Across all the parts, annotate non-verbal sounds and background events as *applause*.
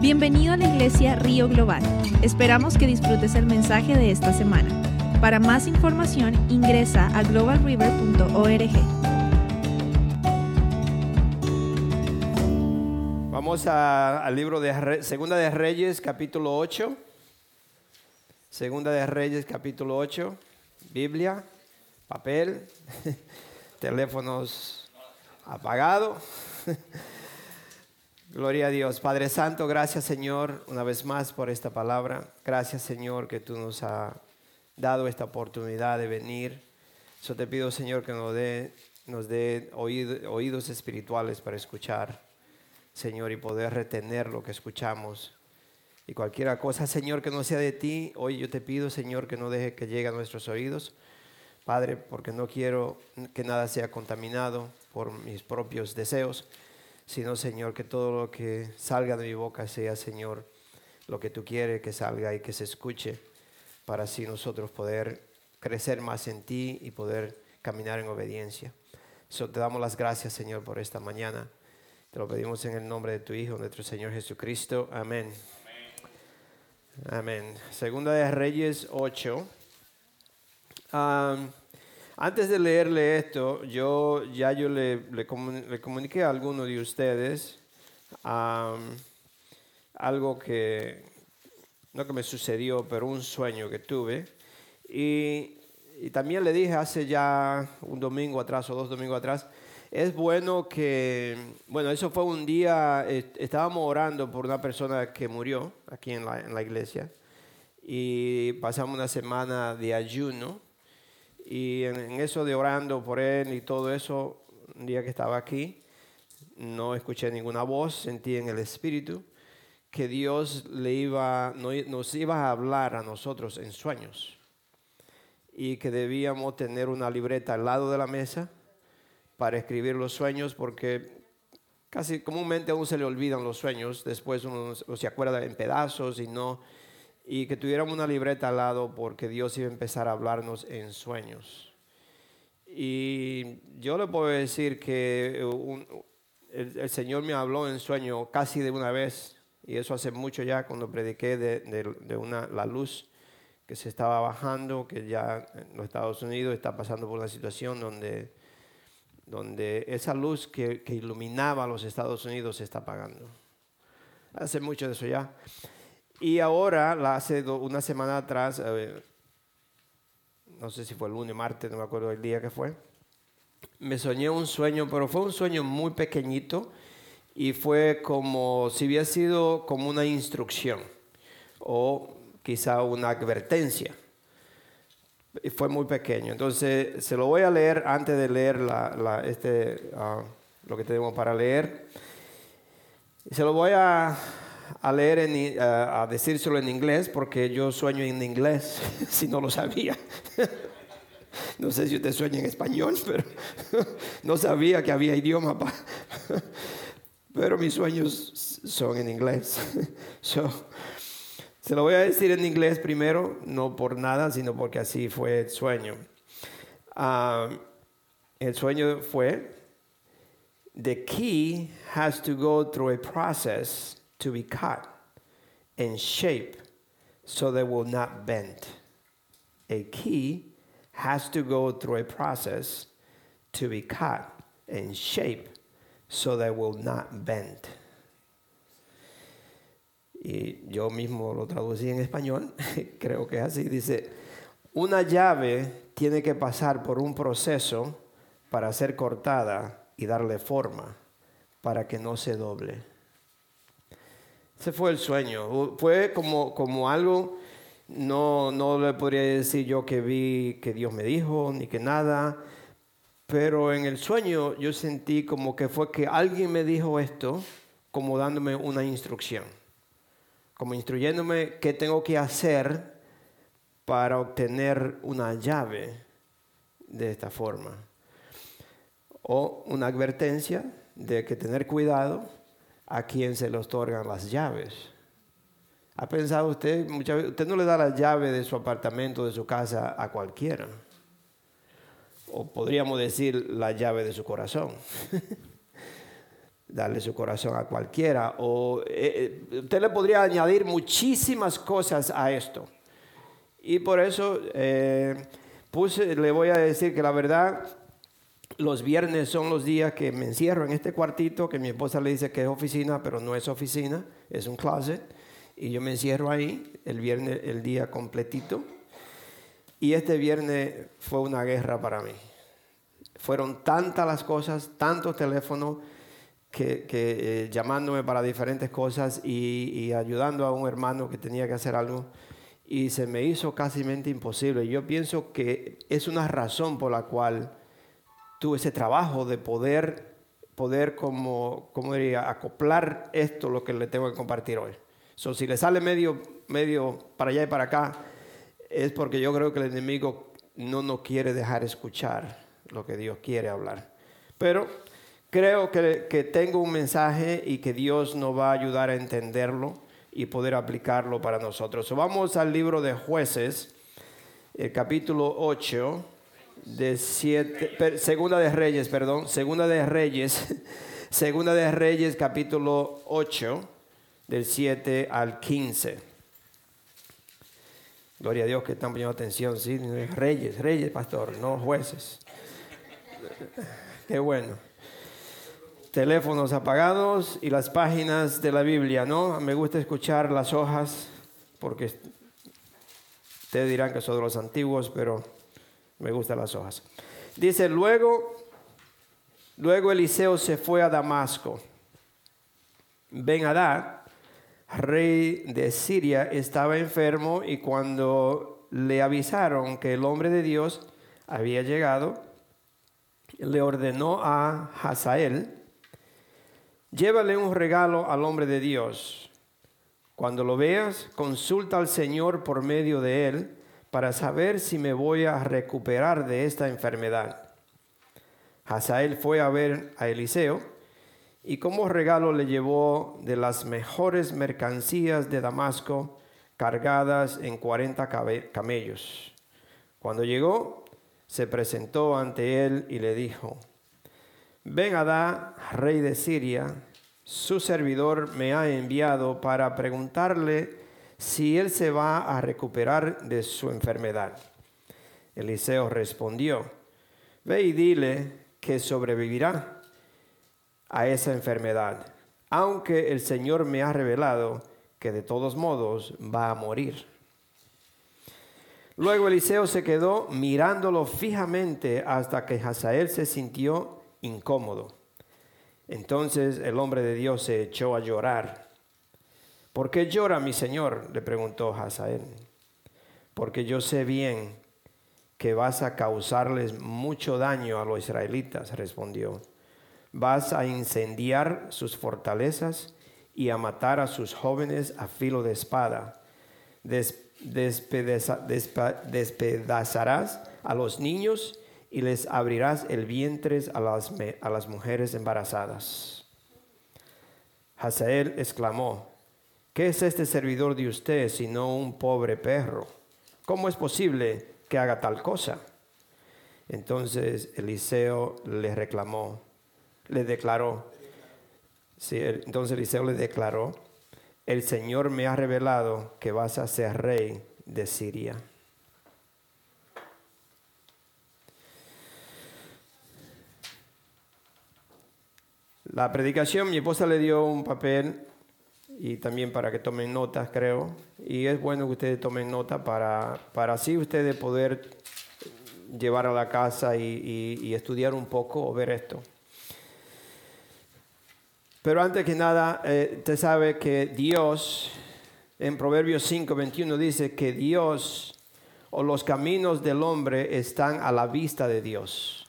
Bienvenido a la iglesia Río Global. Esperamos que disfrutes el mensaje de esta semana. Para más información ingresa a globalriver.org. Vamos al libro de Segunda de Reyes, capítulo 8. Segunda de Reyes, capítulo 8. Biblia, papel, *laughs* teléfonos apagados. *laughs* Gloria a Dios. Padre Santo, gracias Señor una vez más por esta palabra. Gracias Señor que tú nos has dado esta oportunidad de venir. Yo te pido Señor que nos dé nos dé oído- oídos espirituales para escuchar. Señor, y poder retener lo que escuchamos. Y cualquier cosa, Señor, que no sea de ti, hoy yo te pido, Señor, que no deje que llegue a nuestros oídos. Padre, porque no quiero que nada sea contaminado por mis propios deseos, sino, Señor, que todo lo que salga de mi boca sea, Señor, lo que tú quieres que salga y que se escuche, para así nosotros poder crecer más en ti y poder caminar en obediencia. So, te damos las gracias, Señor, por esta mañana. Te lo pedimos en el nombre de tu Hijo, nuestro Señor Jesucristo. Amén. Amén. Segunda de Reyes 8. Am, antes de leerle esto, yo ya yo le, le le comuniqué a alguno de ustedes am, algo que, no que me sucedió, pero un sueño que tuve. Y, y también le dije hace ya un domingo atrás o dos domingos atrás, es bueno que, bueno, eso fue un día, estábamos orando por una persona que murió aquí en la, en la iglesia y pasamos una semana de ayuno y en, eso de orando por él y todo eso, un día que estaba aquí, no escuché ninguna voz, sentí en el espíritu que Dios le iba, no- nos iba a hablar a nosotros en sueños y que debíamos tener una libreta al lado de la mesa para escribir los sueños porque casi comúnmente a uno se le olvidan los sueños, después uno no se acuerda en pedazos y no, y que tuviéramos una libreta al lado porque Dios iba a empezar a hablarnos en sueños. Y yo le puedo decir que un- el, el Señor me habló en sueño casi de una vez, y eso hace mucho ya cuando prediqué de, de- de una, la luz que se estaba bajando, que ya en los Estados Unidos está pasando por una situación donde donde esa luz que, que iluminaba a los Estados Unidos se está apagando. Hace mucho de eso ya. Y ahora, hace una semana atrás, no sé si fue el lunes, martes, no me acuerdo el día que fue, me soñé un sueño, pero fue un sueño muy pequeñito y fue como si hubiera sido como una instrucción o quizá una advertencia y fue muy pequeño. Entonces, se lo voy a leer antes de leer este, ah, lo que tenemos para leer. Se lo voy a, a leer, en, a, decírselo en inglés, porque yo sueño en inglés, *laughs* si no lo sabía. *laughs* No sé si usted sueña en español, *laughs* pero no sabía que había idioma. Pero mis sueños son en inglés. So, se lo voy a decir en inglés primero, no por nada, sino porque así fue el sueño. Ah, el sueño fue, the key has to go through a process to be cut and shape so they will not bend. A key has to go through a process to be cut and shape so they will not bend. Y yo mismo lo traducí en español, *laughs* creo que es así. Dice, una llave tiene que pasar por un proceso para ser cortada y darle forma para que no se doble. Ese fue el sueño. Fue como, como algo, no, no le podría decir yo que vi que Dios me dijo, ni que nada, pero en el sueño yo sentí como que fue que alguien me dijo esto, como dándome una instrucción como instruyéndome qué tengo que hacer para obtener una llave de esta forma. O una advertencia de que tener cuidado a quien se le otorgan las llaves. ¿Ha pensado usted? Muchas veces, usted no le da la llave de su apartamento, de su casa a cualquiera. O podríamos decir la llave de su corazón. *laughs* darle su corazón a cualquiera. O eh, eh, usted le podría añadir muchísimas cosas a esto. Y por eso eh, le voy a decir que la verdad, los viernes son los días que me encierro en este cuartito, que mi esposa le dice que es oficina, pero no es oficina, es un closet. Y yo me encierro ahí el viernes, el día completito. Y este viernes fue una guerra para mí. Fueron tantas las cosas, tantos teléfonos que, eh, llamándome para diferentes cosas y, ayudando a un hermano que tenía que hacer algo. Y se me hizo casi imposible. Yo pienso que es una razón por la cual tuve ese trabajo de poder, poder como, como diría, acoplar esto, lo que le tengo que compartir hoy. So, si le sale medio, medio para allá y para acá, es porque yo creo que el enemigo no nos quiere dejar escuchar lo que Dios quiere hablar. Pero creo que, tengo un mensaje y que Dios nos va a ayudar a entenderlo y poder aplicarlo para nosotros. vamos al libro de jueces, el capítulo 8, de siete, segunda de Reyes, perdón, segunda de Reyes, *laughs* segunda de Reyes, capítulo 8, del 7 al 15. Gloria a Dios que están poniendo atención, sí, reyes, reyes, pastor, no jueces. Qué bueno. Teléfonos apagados y las páginas de la Biblia, ¿no? Me gusta escuchar las hojas porque ustedes dirán que son de los antiguos, pero me gustan las hojas. Dice, luego, luego Eliseo se fue a Damasco. Ben Hadad, rey de Siria, estaba enfermo y cuando le avisaron que el hombre de Dios había llegado, le ordenó a Hazael, llévale un regalo al hombre de Dios. Cuando lo veas, consulta al Señor por medio de él para saber si me voy a recuperar de esta enfermedad. Hazael fue a ver a Eliseo y como regalo le llevó de las mejores mercancías de Damasco cargadas en 40 camellos. Cuando llegó, se presentó ante él y le dijo, Ben Adá, rey de Siria, su servidor me ha enviado para preguntarle si él se va a recuperar de su enfermedad. Eliseo respondió, ve y dile que sobrevivirá a esa enfermedad, aunque el Señor me ha revelado que de todos modos va a morir. Luego Eliseo se quedó mirándolo fijamente hasta que Hazael se sintió incómodo. Entonces el hombre de Dios se echó a llorar. ¿Por qué llora mi señor? le preguntó Hazael. Porque yo sé bien que vas a causarles mucho daño a los israelitas, respondió. Vas a incendiar sus fortalezas y a matar a sus jóvenes a filo de espada despedazarás a los niños y les abrirás el vientre a las, a las mujeres embarazadas. Hazael exclamó, ¿qué es este servidor de usted sino un pobre perro? ¿Cómo es posible que haga tal cosa? Entonces Eliseo le reclamó, le declaró, entonces Eliseo le declaró, el Señor me ha revelado que vas a ser rey de Siria. La predicación, mi esposa le dio un papel y también para que tomen notas, creo. Y es bueno que ustedes tomen nota para, para así ustedes poder llevar a la casa y, estudiar un poco o ver esto. Pero antes que nada, eh, usted sabe que Dios, en Proverbios 5, 21 dice que Dios o los caminos del hombre están a la vista de Dios.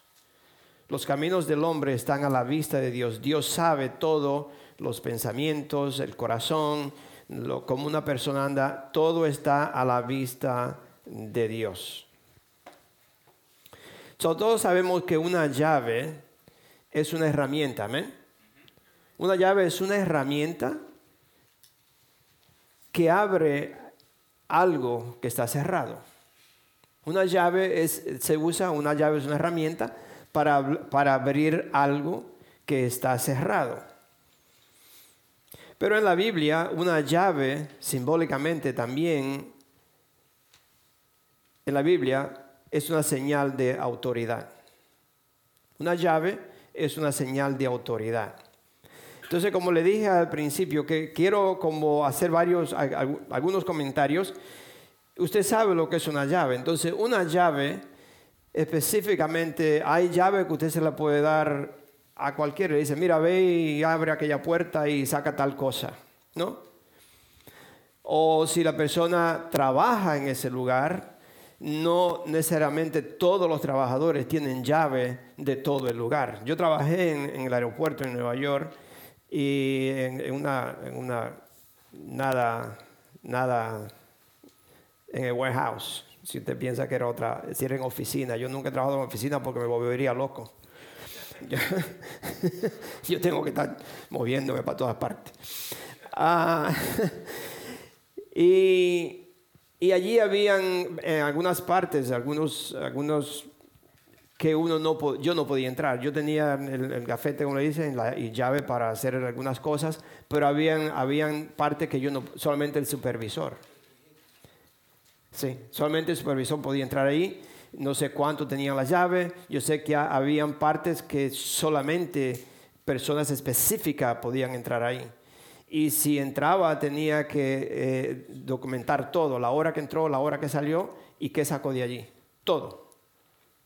Los caminos del hombre están a la vista de Dios. Dios sabe todo, los pensamientos, el corazón, lo, como una persona anda, todo está a la vista de Dios. todos sabemos que una llave es una herramienta, amén. Una llave es una herramienta que abre algo que está cerrado. Una llave es, se usa, una llave es una herramienta para, para abrir algo que está cerrado. Pero en la Biblia, una llave simbólicamente también, en la Biblia, es una señal de autoridad. Una llave es una señal de autoridad. Entonces, como le dije al principio, que quiero como hacer varios, algunos comentarios. Usted sabe lo que es una llave. Entonces, una llave, específicamente, hay llave que usted se la puede dar a cualquiera. Le dice, mira, ve y abre aquella puerta y saca tal cosa, ¿no? O si la persona trabaja en ese lugar, no necesariamente todos los trabajadores tienen llave de todo el lugar. Yo trabajé en, el aeropuerto en Nueva York y en, una, en una, nada, nada, en el warehouse. Si usted piensa que era otra, si era en oficina. Yo nunca he trabajado en oficina porque me volvería loco. Yo, tengo que estar moviéndome para todas partes. Ah, y, y, allí habían en algunas partes, algunos, algunos que uno no, yo no podía entrar. Yo tenía el, gafete, como le dicen, la, y llave para hacer algunas cosas, pero habían, habían partes que yo no, solamente el supervisor. Sí, solamente el supervisor podía entrar ahí. No sé cuánto tenían la llave. Yo sé que habían partes que solamente personas específicas podían entrar ahí. Y si entraba tenía que eh, documentar todo, la hora que entró, la hora que salió y qué sacó de allí. Todo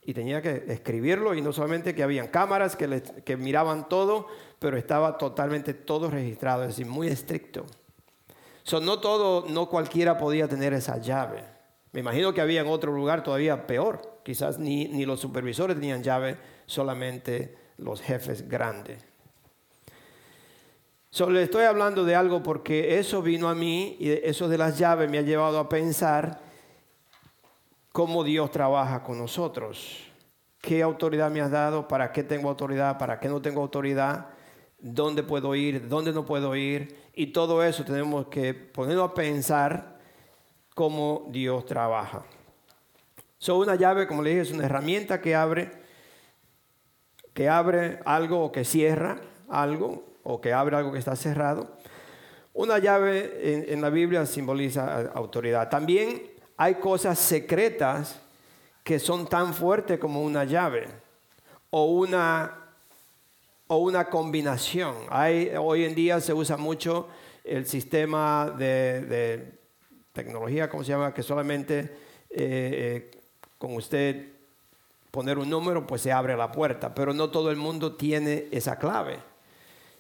y tenía que escribirlo y no solamente que habían cámaras que, que miraban todo, pero estaba totalmente todo registrado, es decir, muy estricto. So, no todo, no cualquiera podía tener esa llave. Me imagino que había en otro lugar todavía peor. Quizás ni, ni los supervisores tenían llave, solamente los jefes grandes. So, le estoy hablando de algo porque eso vino a mí y eso de las llaves me ha llevado a pensar cómo Dios trabaja con nosotros. ¿Qué autoridad me has dado? ¿Para qué tengo autoridad? ¿Para qué no tengo autoridad? ¿Dónde puedo ir? ¿Dónde no puedo ir? Y todo eso tenemos que ponernos a pensar cómo Dios trabaja. So, una llave, como le dije, es una herramienta que abre, que abre algo o que cierra algo, o que abre algo que está cerrado. Una llave en, la Biblia simboliza autoridad. También hay cosas secretas que son tan fuertes como una llave o una, o una combinación. Hoy en día se usa mucho el sistema de, tecnología, ¿cómo se llama? Que solamente eh, eh, con usted poner un número, pues se abre la puerta, pero no todo el mundo tiene esa clave.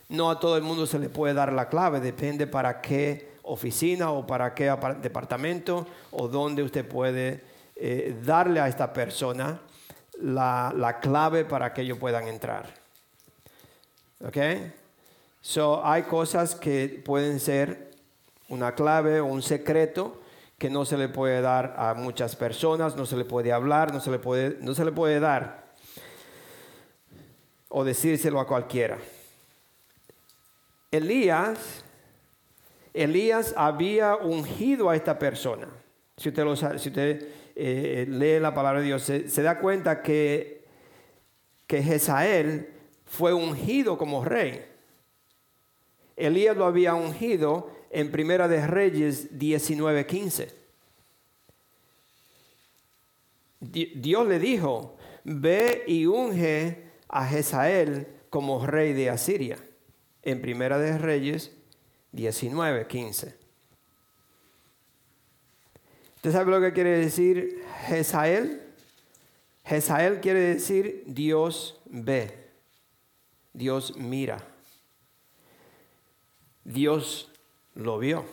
No a todo el mundo se le puede dar la clave, depende para qué oficina o para qué departamento o dónde usted puede eh, darle a esta persona la, clave para que ellos puedan entrar. ¿Ok? So, hay cosas que pueden ser una clave o un secreto que no se le puede dar a muchas personas, no se le puede hablar, no se le puede, no se le puede dar o decírselo a cualquiera. Elías Elías había ungido a esta persona. Si usted, eh, eh, lee la palabra de Dios, se, da cuenta que, que Jezael fue ungido como rey. Elías lo había ungido en Primera de Reyes 19:15. Dios le dijo, ve y unge a Jezael como rey de Asiria. En Primera de Reyes 19, 15. ¿Usted sabe lo que quiere decir Jezael? Jezael quiere decir Dios ve, Dios mira, Dios lo vio.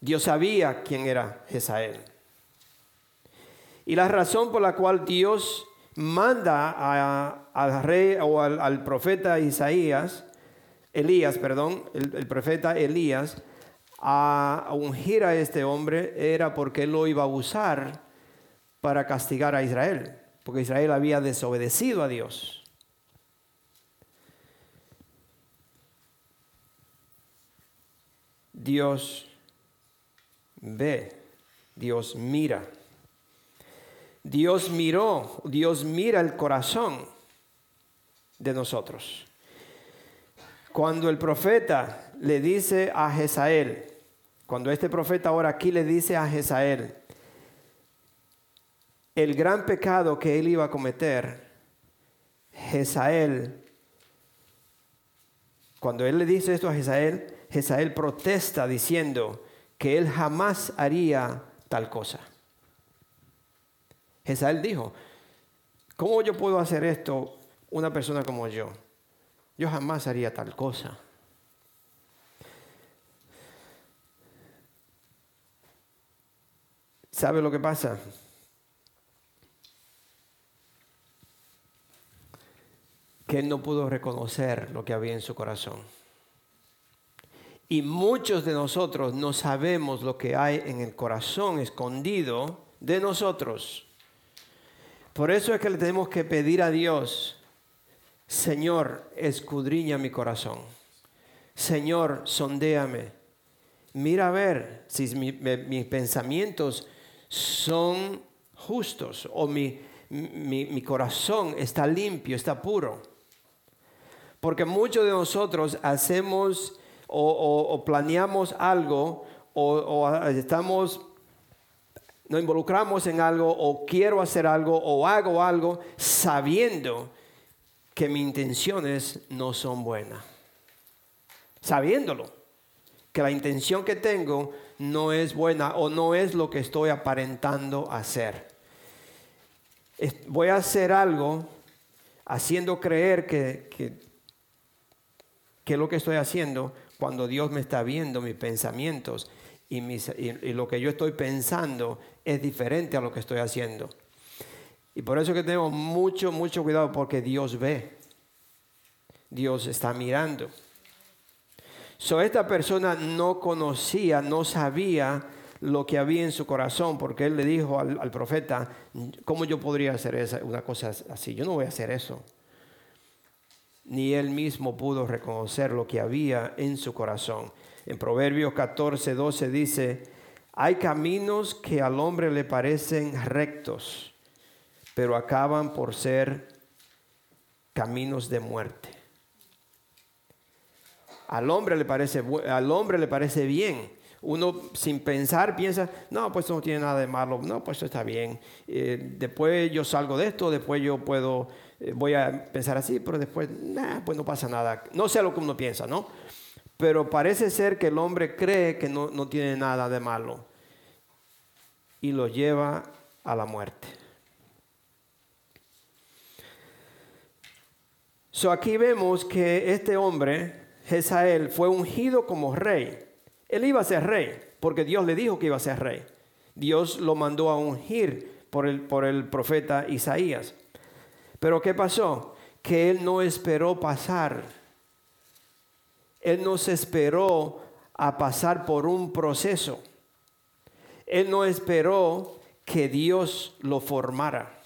Dios sabía quién era Jezael. Y la razón por la cual Dios manda al rey o al profeta Isaías Elías, perdón, el, profeta Elías, a, ungir a este hombre era porque él lo iba a usar para castigar a Israel, porque Israel había desobedecido a Dios. Dios ve, Dios mira. Dios miró, Dios mira el corazón de nosotros. Cuando el profeta le dice a Jezael, cuando este profeta ahora aquí le dice a Jezael, el gran pecado que él iba a cometer, Jezael, cuando él le dice esto a Jezael, Jezael protesta diciendo que él jamás haría tal cosa. Jezael dijo, ¿cómo yo puedo hacer esto una persona como yo? Yo jamás haría tal cosa. ¿Sabe lo que pasa? Que él no pudo reconocer lo que había en su corazón. Y muchos de nosotros no sabemos lo que hay en el corazón escondido de nosotros. Por eso es que le tenemos que pedir a Dios, Señor, escudriña mi corazón. Señor, sondéame. Mira a ver si mis pensamientos son justos o mi, mi, corazón está limpio, está puro. Porque muchos de nosotros hacemos o, planeamos algo o, o estamos nos involucramos en algo o quiero hacer algo o hago algo sabiendo que mis intenciones no son buenas. Sabiéndolo, que la intención que tengo no es buena o no es lo que estoy aparentando hacer. Voy a hacer algo haciendo creer que, que, que lo que estoy haciendo cuando Dios me está viendo mis pensamientos y, lo que yo estoy pensando es diferente a lo que estoy haciendo. Y por eso que tenemos mucho, mucho cuidado porque Dios ve. Dios está mirando. So, esta persona no conocía, no sabía lo que había en su corazón, porque él le dijo al, profeta, ¿cómo yo podría hacer una cosa así? Yo no voy a hacer eso. Ni él mismo pudo reconocer lo que había en su corazón. En Proverbios 14, 12 dice, hay caminos que al hombre le parecen rectos, pero acaban por ser caminos de muerte. Al hombre le parece, al hombre le parece bien. Uno sin pensar piensa, no, pues no tiene nada de malo, no, pues está bien. Eh, después yo salgo de esto, después yo puedo, eh, voy a pensar así, pero después, pues no pasa nada. No sé lo que uno piensa, ¿no? Pero parece ser que el hombre cree que no, tiene nada de malo y lo lleva a la muerte. So aquí vemos que este hombre, Jezael, fue ungido como rey. Él iba a ser rey, porque Dios le dijo que iba a ser rey. Dios lo mandó a ungir por el, por el profeta Isaías. Pero ¿qué pasó? Que él no esperó pasar él no se esperó a pasar por un proceso. Él no esperó que Dios lo formara.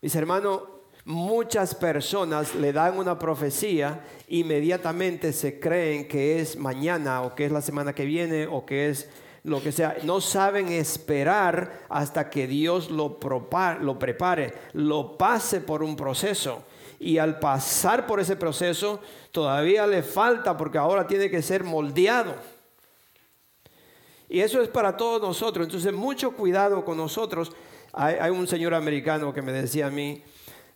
Mis hermanos, muchas personas le dan una profecía, inmediatamente se creen que es mañana o que es la semana que viene o que es lo que sea. No saben esperar hasta que Dios lo, lo prepare, lo pase por un proceso y al pasar por ese proceso todavía le falta porque ahora tiene que ser moldeado. Y eso es para todos nosotros. Entonces, mucho cuidado con nosotros. Hay, un señor americano que me decía a mí,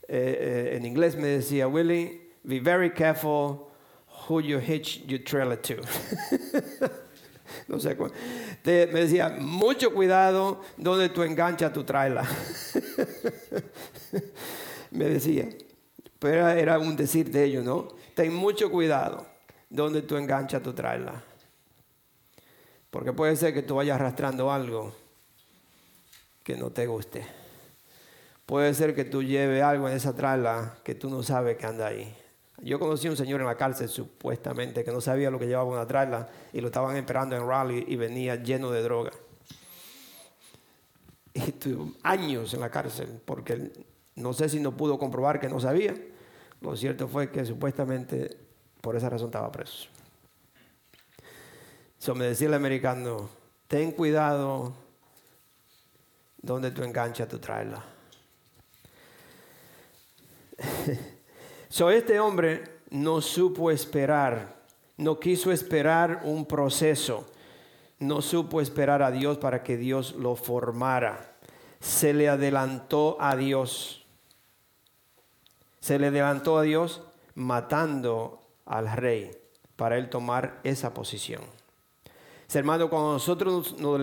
eh, eh, en inglés me decía, Willie, be very careful who you hitch your trailer to. *laughs* *laughs* no sé me decía, mucho cuidado donde tú enganchas tu trailer. *laughs* me decía. Pero era un decir de ellos, ¿no? Ten mucho cuidado donde tú enganchas tu trailer. Porque puede ser que tú vayas arrastrando algo que no te guste. Puede ser que tú lleves algo en esa trailer que tú no sabes que anda ahí. Yo conocí a un señor en la cárcel supuestamente que no sabía lo que llevaba una trailer y lo estaban esperando en Raleigh y venía lleno de droga. Y tuvo años en la cárcel porque no sé si no pudo comprobar que no sabía. Lo cierto fue que supuestamente por esa razón estaba preso. So me decía el americano, ten cuidado donde tú enganchas tu trailer. *laughs* so este hombre, no supo esperar, no quiso esperar un proceso, no supo esperar a Dios para que Dios lo formara. Se le adelantó a Dios. Se le adelantó a Dios matando al rey para él tomar esa posición. Hermano, cuando nosotros nos,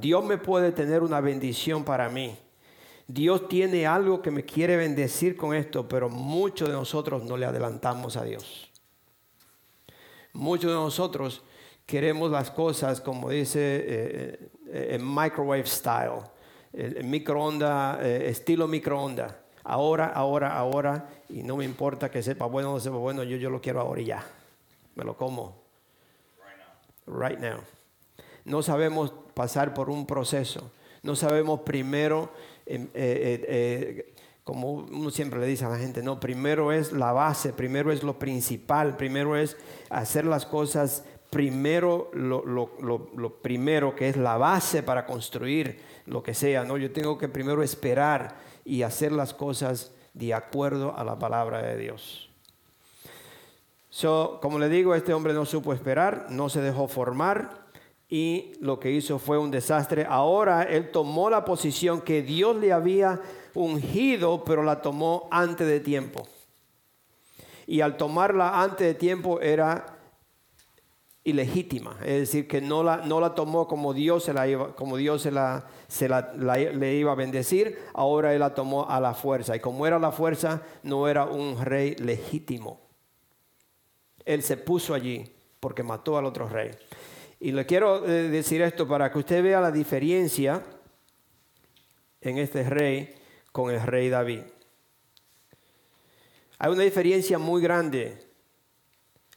Dios me puede tener una bendición para mí. Dios tiene algo que me quiere bendecir con esto, pero muchos de nosotros no le adelantamos a Dios. Muchos de nosotros queremos las cosas, como dice, eh, eh, en microwave style, el microonda, eh, estilo microonda. Ahora, ahora, ahora, y no me importa que sepa bueno o no sepa bueno, yo, yo lo quiero ahora y ya. Me lo como. Right now. No sabemos pasar por un proceso. No sabemos primero, em, como uno siempre le dice a la gente, no, primero es la base, primero es lo principal, primero es hacer las cosas primero lo, primero que es la base para construir lo que sea, ¿no? Yo tengo que primero esperar y hacer las cosas de acuerdo a la palabra de Dios. So, como le digo, este hombre no supo esperar, no se dejó formar y lo que hizo fue un desastre. Ahora él tomó la posición que Dios le había ungido, pero la tomó antes de tiempo. Y al tomarla antes de tiempo era ilegítima, es decir, que no la, no la tomó como Dios, se la como Dios se, la, se la, le iba a bendecir, ahora él la tomó a la fuerza. Y como era la fuerza, no era un rey legítimo. Él se puso allí porque mató al otro rey. Y le quiero eh, decir esto para que usted vea la diferencia en este rey con el rey David. Hay una diferencia muy grande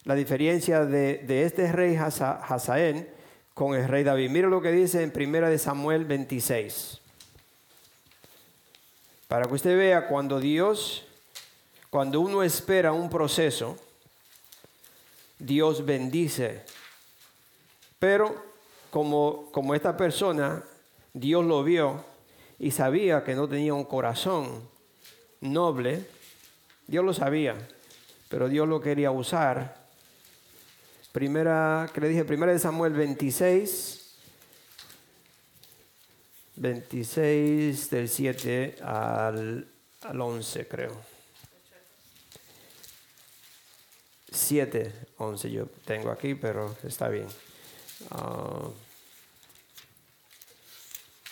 la diferencia de, este rey Hazael con el rey David. Mira lo que dice en primera de Samuel 26. Para que usted vea cuando Dios, cuando uno espera un proceso, Dios bendice. Pero como, como esta persona, Dios lo vio y sabía que no tenía un corazón noble, Dios lo sabía, pero Dios lo quería usar Primera, que le dije, primera de Samuel 26, 26 del 7 al, al 11 creo. 7, 11 yo tengo aquí, pero está bien. Ah,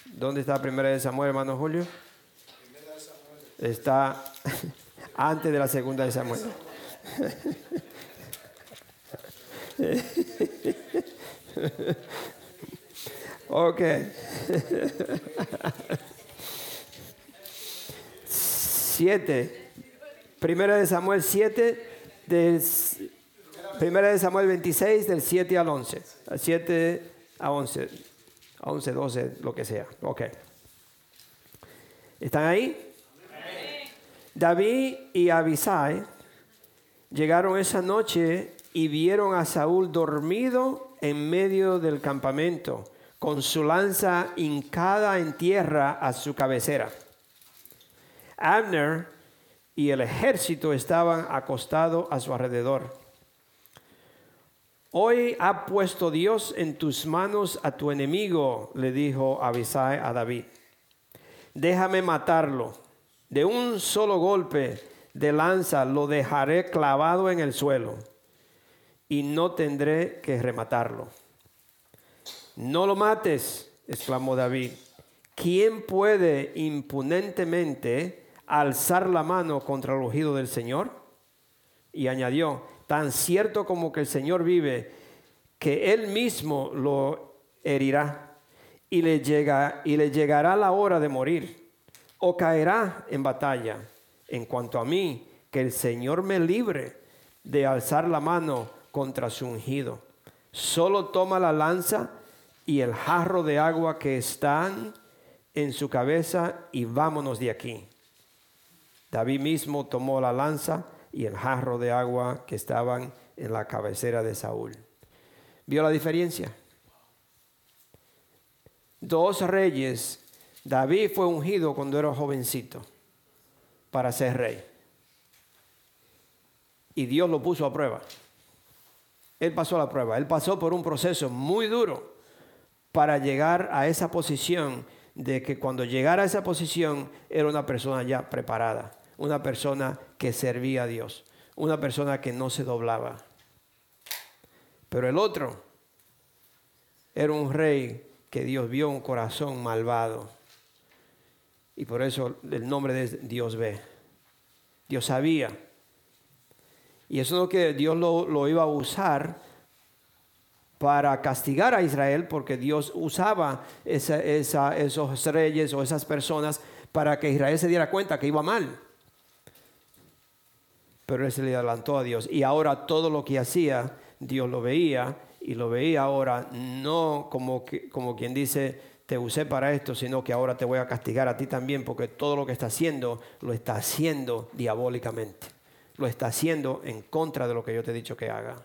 ¿Dónde está primera de Samuel, hermano Julio? De. Está *laughs* antes de la segunda de Samuel. *laughs* ok. *laughs* Siete. Primera de Samuel 7, del, primera de Samuel 26, del 7 al 11. 7 a 11. 11, 12, lo que sea. Ok. ¿Están ahí? David y Abisai llegaron esa noche y vieron a Saúl dormido en medio del campamento, con su lanza hincada en tierra a su cabecera. Abner y el ejército estaban acostados a su alrededor. Hoy ha puesto Dios en tus manos a tu enemigo, le dijo Abisai a David. Déjame matarlo. De un solo golpe de lanza lo dejaré clavado en el suelo y no tendré que rematarlo. No lo mates, exclamó David. ¿Quién puede impunentemente alzar la mano contra el ungido del Señor? Y añadió, tan cierto como que el Señor vive, que él mismo lo herirá y le, llega, y le llegará la hora de morir o caerá en batalla. En cuanto a mí, que el Señor me libre de alzar la mano contra su ungido. Solo toma la lanza y el jarro de agua que están en su cabeza y vámonos de aquí. David mismo tomó la lanza y el jarro de agua que estaban en la cabecera de Saúl. ¿Vio la diferencia? Dos reyes. David fue ungido cuando era jovencito para ser rey. y Dios lo puso a prueba. Él pasó la prueba, él pasó por un proceso muy duro para llegar a esa posición de que cuando llegara a esa posición era una persona ya preparada, una persona que servía a Dios, una persona que no se doblaba. Pero el otro era un rey que Dios vio un corazón malvado. Y por eso el nombre de Dios ve. Dios sabía. Y eso no que Dios lo, iba a usar para castigar a Israel, porque Dios usaba esos reyes o esas personas para que Israel se diera cuenta que iba mal. Pero él se le adelantó a Dios. Y ahora todo lo que hacía, Dios lo veía y lo veía ahora no como, como quien dice, te usé para esto, sino que ahora te voy a castigar a ti también, porque todo lo que está haciendo lo está haciendo diabólicamente. Lo está haciendo en contra de lo que yo te he dicho que haga.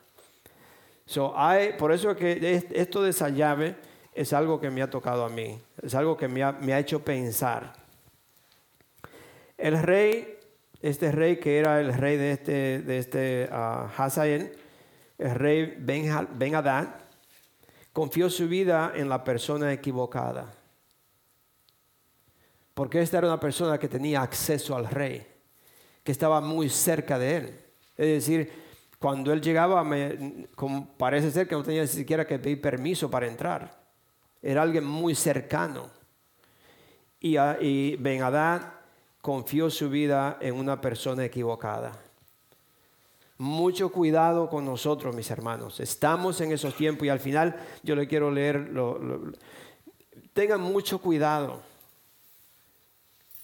So, hay, por eso es que esto de esa llave es algo que me ha tocado a mí, es algo que me ha, hecho pensar. El rey, este rey que era el rey de este, de este uh, Hazael, el rey Ben, Hadad, confió su vida en la persona equivocada. Porque esta era una persona que tenía acceso al rey, que estaba muy cerca de él. Es decir, cuando él llegaba, parece ser que no tenía ni siquiera que pedir permiso para entrar. Era alguien muy cercano. Y, y Ben Hadad confió su vida en una persona equivocada. Mucho cuidado con nosotros, mis hermanos. Estamos en esos tiempos y al final yo le quiero leer, tengan mucho cuidado.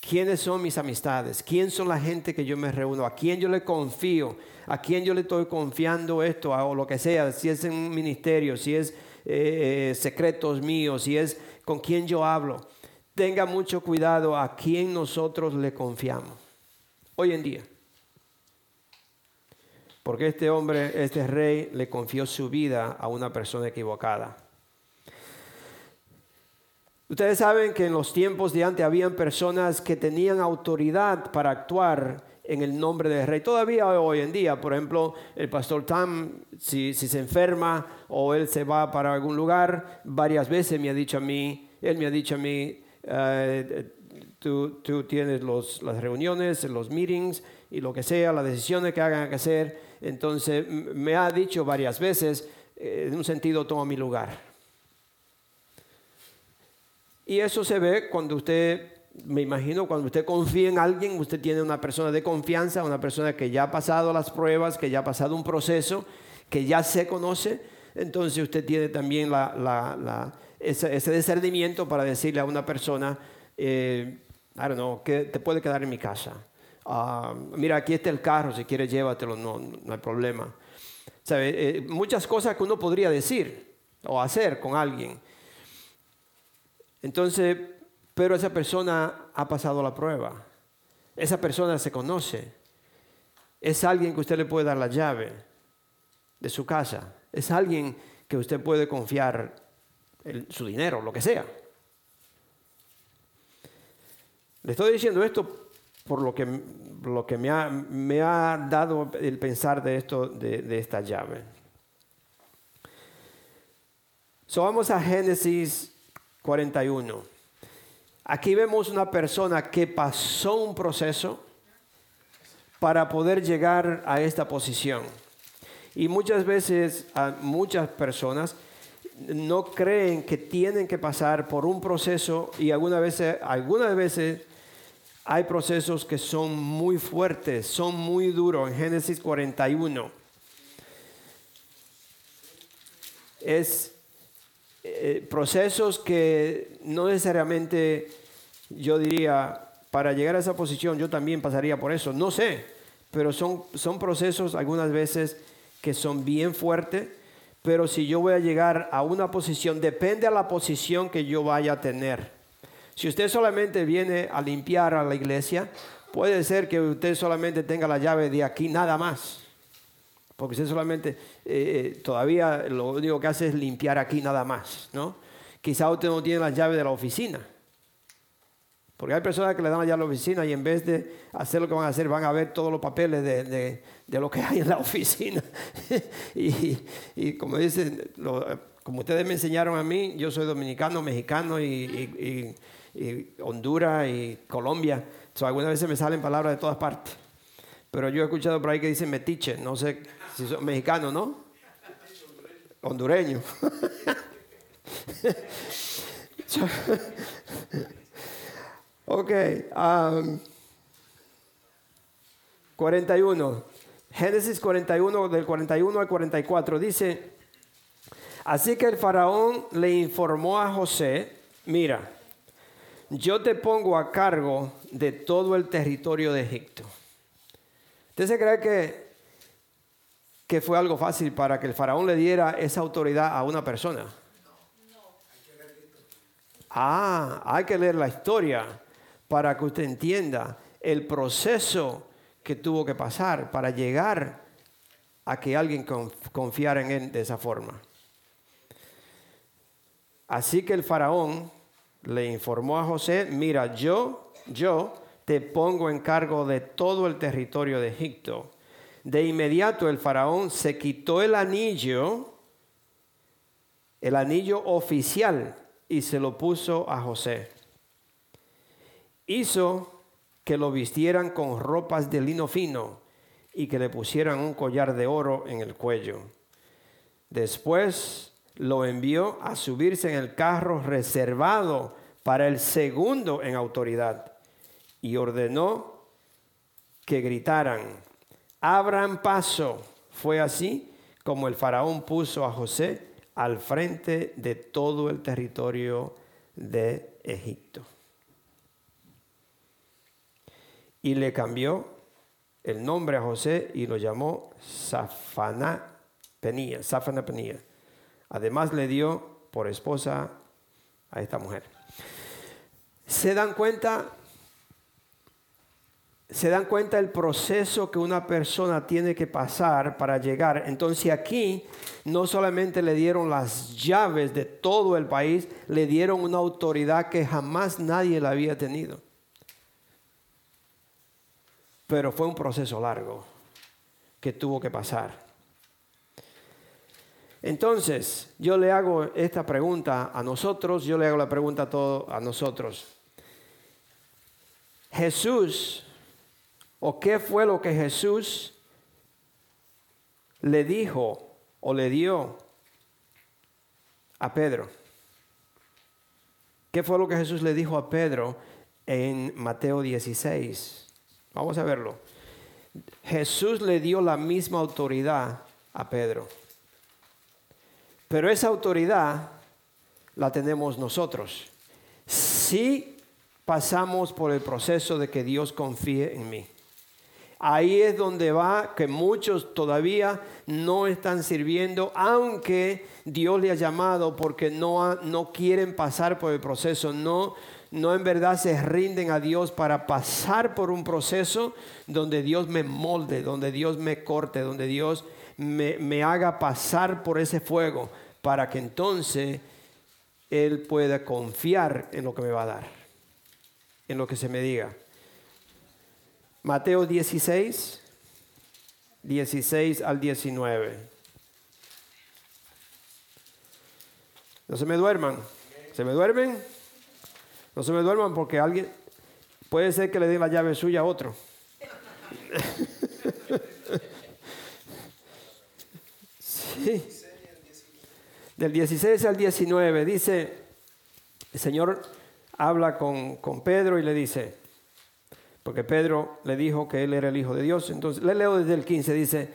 ¿Quiénes son mis amistades? ¿Quién son la gente que yo me reúno? ¿A quién yo le confío? ¿A quién yo le estoy confiando esto? O lo que sea, si es en un ministerio, si es eh, secretos míos, si es con quién yo hablo. Tenga mucho cuidado a quién nosotros le confiamos. Hoy en día. Porque este hombre, este rey, le confió su vida a una persona equivocada. Ustedes saben que en los tiempos de antes habían personas que tenían autoridad para actuar en el nombre del rey. Todavía hoy en día, por ejemplo, el pastor Tam, si, se enferma o él se va para algún lugar, varias veces me ha dicho a mí, él me ha dicho a mí, eh, tú, tienes las reuniones, los meetings y lo que sea, las decisiones que hagan que hacer entonces me ha dicho varias veces, eh, en un sentido, toma mi lugar. Y eso se ve cuando usted, me imagino, cuando usted confía en alguien, usted tiene una persona de confianza, una persona que ya ha pasado las pruebas, que ya ha pasado un proceso, que ya se conoce, entonces usted tiene también ese, discernimiento para decirle a una persona, eh, I don't know, te puede quedar en mi casa Ah, mira, aquí está el carro, si quieres llévatelo, no, no hay problema. Eh, muchas cosas que uno podría decir o hacer con alguien. Entonces, pero esa persona ha pasado la prueba. Esa persona se conoce. Es alguien que usted le puede dar la llave de su casa. Es alguien que usted puede confiar su dinero, lo que sea. Le estoy diciendo esto por lo que, lo que me, ha, me ha dado el pensar de, esto, de, esta llave. Vamos a Génesis 41. Aquí vemos una persona que pasó un proceso para poder llegar a esta posición. Y muchas veces a muchas personas no creen que tienen que pasar por un proceso y algunas veces, algunas veces hay procesos que son muy fuertes, son muy duros. En Génesis 41 es eh, procesos que no necesariamente yo diría, para llegar a esa posición yo también pasaría por eso, no sé, pero son, son procesos algunas veces que son bien fuertes, pero si yo voy a llegar a una posición, depende a la posición que yo vaya a tener. Si usted solamente viene a limpiar a la iglesia, puede ser que usted solamente tenga la llave de aquí nada más. Porque usted solamente eh, eh, todavía lo único que hace es limpiar aquí nada más, ¿no? Quizá usted no tiene la llave de la oficina. Porque hay personas que le dan allá a la oficina y en vez de hacer lo que van a hacer, van a ver todos los papeles de, lo que hay en la oficina. *laughs* y, como dicen, como ustedes me enseñaron a mí, yo soy dominicano, mexicano y, Honduras y Colombia. So, algunas veces me salen palabras de todas partes. Pero yo he escuchado por ahí que dicen metiche, no sé si son mexicanos, ¿no? Hondureño. *laughs* *laughs* Ok. 41. Génesis 41, del 41 al 44. Dice, así que el faraón le informó a José, mira, yo te pongo a cargo de todo el territorio de Egipto. ¿Usted se cree que, que fue algo fácil para que el faraón le diera esa autoridad a una persona? Ah, hay que leer la historia para que usted entienda el proceso que tuvo que pasar para llegar a que alguien confiara en él de esa forma. Así que el faraón le informó a José, mira, yo, yo te pongo en cargo de todo el territorio de Egipto. De inmediato el faraón se quitó el anillo, el anillo oficial, y se lo puso a José hizo que lo vistieran con ropas de lino fino y que le pusieran un collar de oro en el cuello. Después lo envió a subirse en el carro reservado para el segundo en autoridad y ordenó que gritaran, abran paso. Fue así como el faraón puso a José al frente de todo el territorio de Egipto. Y le cambió el nombre a José y lo llamó Safana Penía, Safana Penía. Además le dio por esposa a esta mujer. ¿Se dan cuenta? Se dan cuenta el proceso que una persona tiene que pasar para llegar. Entonces aquí no solamente le dieron las llaves de todo el país, le dieron una autoridad que jamás nadie la había tenido pero fue un proceso largo que tuvo que pasar. Entonces, yo le hago esta pregunta a nosotros, yo le hago la pregunta a todos a nosotros. Jesús, o qué fue lo que Jesús le dijo o le dio a Pedro? ¿Qué fue lo que Jesús le dijo a Pedro en Mateo 16? Vamos a verlo. Jesús le dio la misma autoridad a Pedro. Pero esa autoridad la tenemos nosotros. Si pasamos por el proceso de que Dios confíe en mí. Ahí es donde va que muchos todavía no están sirviendo, aunque Dios le ha llamado porque no, no quieren pasar por el proceso, no, no en verdad se rinden a Dios para pasar por un proceso donde Dios me molde, donde Dios me corte, donde Dios me, haga pasar por ese fuego, para que entonces Él pueda confiar en lo que me va a dar, en lo que se me diga. Mateo 16, 16 al 19. No se me duerman. ¿Se me duermen? No se me duerman porque alguien puede ser que le dé la llave suya a otro. *laughs* sí. Del 16 al 19 dice, el Señor habla con, con Pedro y le dice, porque Pedro le dijo que él era el Hijo de Dios. Entonces, le leo desde el 15, dice,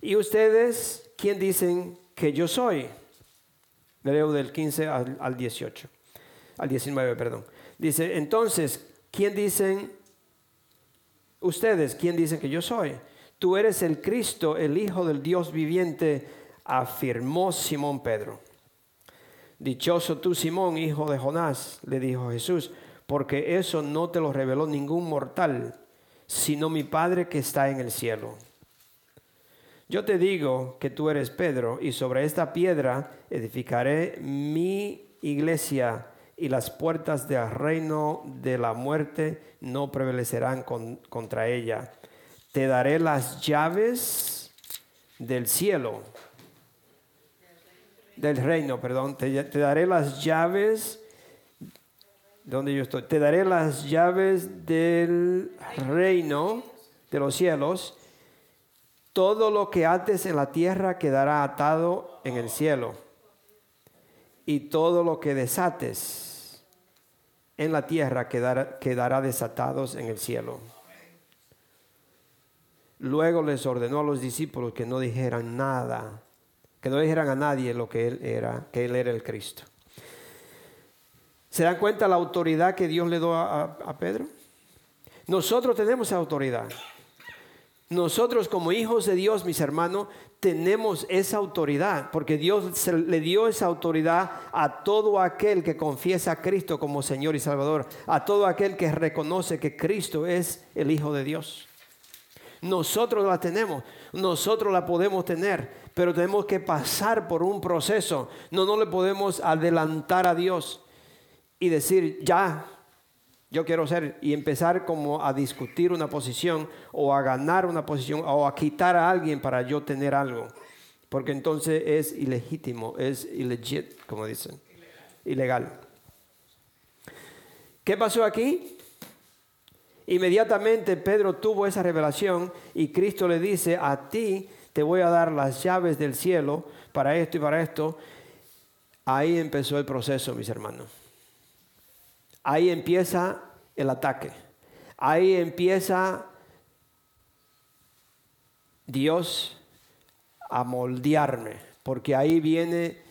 ¿y ustedes quién dicen que yo soy? Le leo del 15 al, al 18 al 19, perdón. Dice, entonces, ¿quién dicen ustedes? ¿Quién dicen que yo soy? Tú eres el Cristo, el Hijo del Dios viviente, afirmó Simón Pedro. Dichoso tú, Simón, hijo de Jonás, le dijo Jesús, porque eso no te lo reveló ningún mortal, sino mi Padre que está en el cielo. Yo te digo que tú eres Pedro, y sobre esta piedra edificaré mi iglesia y las puertas del reino de la muerte no prevalecerán contra ella. Te daré las llaves del cielo, del reino, perdón, te, te daré las llaves donde yo estoy. Te daré las llaves del reino de los cielos. Todo lo que ates en la tierra quedará atado en el cielo. Y todo lo que desates en la tierra quedará, quedará desatados en el cielo. Luego les ordenó a los discípulos que no dijeran nada, que no dijeran a nadie lo que él era, que él era el Cristo. ¿Se dan cuenta la autoridad que Dios le dio a, Pedro? Nosotros tenemos esa autoridad. Nosotros como hijos de Dios, mis hermanos, tenemos esa autoridad, porque Dios le dio esa autoridad a todo aquel que confiesa a Cristo como Señor y Salvador, a todo aquel que reconoce que Cristo es el Hijo de Dios. Nosotros la tenemos, nosotros la podemos tener, pero tenemos que pasar por un proceso. No, no le podemos adelantar a Dios y decir, ya, yo quiero ser, y empezar como a discutir una posición o a ganar una posición o a quitar a alguien para yo tener algo. Porque entonces es ilegítimo, es ilegit, como dicen, ilegal. ¿Qué pasó aquí? Inmediatamente Pedro tuvo esa revelación y Cristo le dice, a ti te voy a dar las llaves del cielo para esto y para esto. Ahí empezó el proceso, mis hermanos. Ahí empieza el ataque. Ahí empieza Dios a moldearme, porque ahí viene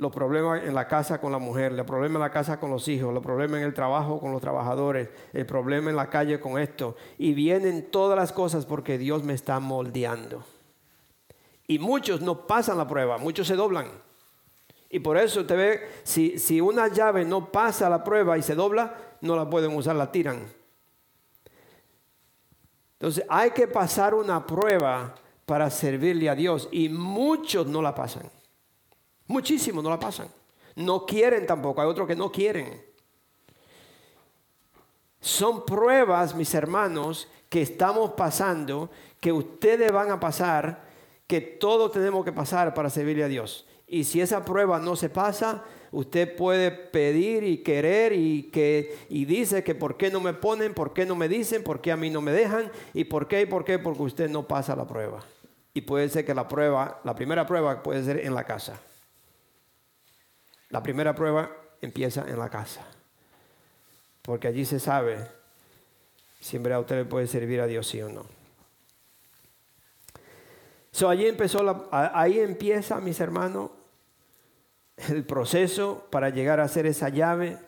los problemas en la casa con la mujer, los problemas en la casa con los hijos, los problemas en el trabajo con los trabajadores, el problema en la calle con esto. Y vienen todas las cosas porque Dios me está moldeando. Y muchos no pasan la prueba, muchos se doblan. Y por eso te ve, si, si una llave no pasa la prueba y se dobla, no la pueden usar, la tiran. Entonces hay que pasar una prueba para servirle a Dios y muchos no la pasan. Muchísimos no la pasan. No quieren tampoco, hay otros que no quieren. Son pruebas, mis hermanos, que estamos pasando, que ustedes van a pasar, que todos tenemos que pasar para servirle a Dios. Y si esa prueba no se pasa, usted puede pedir y querer y que y dice que por qué no me ponen, por qué no me dicen, por qué a mí no me dejan y por qué y por qué porque usted no pasa la prueba. Y puede ser que la prueba, la primera prueba puede ser en la casa. La primera prueba empieza en la casa. Porque allí se sabe siempre a usted le puede servir a Dios sí o no. So, allí empezó ahí empieza, mis hermanos, el proceso para llegar a ser esa llave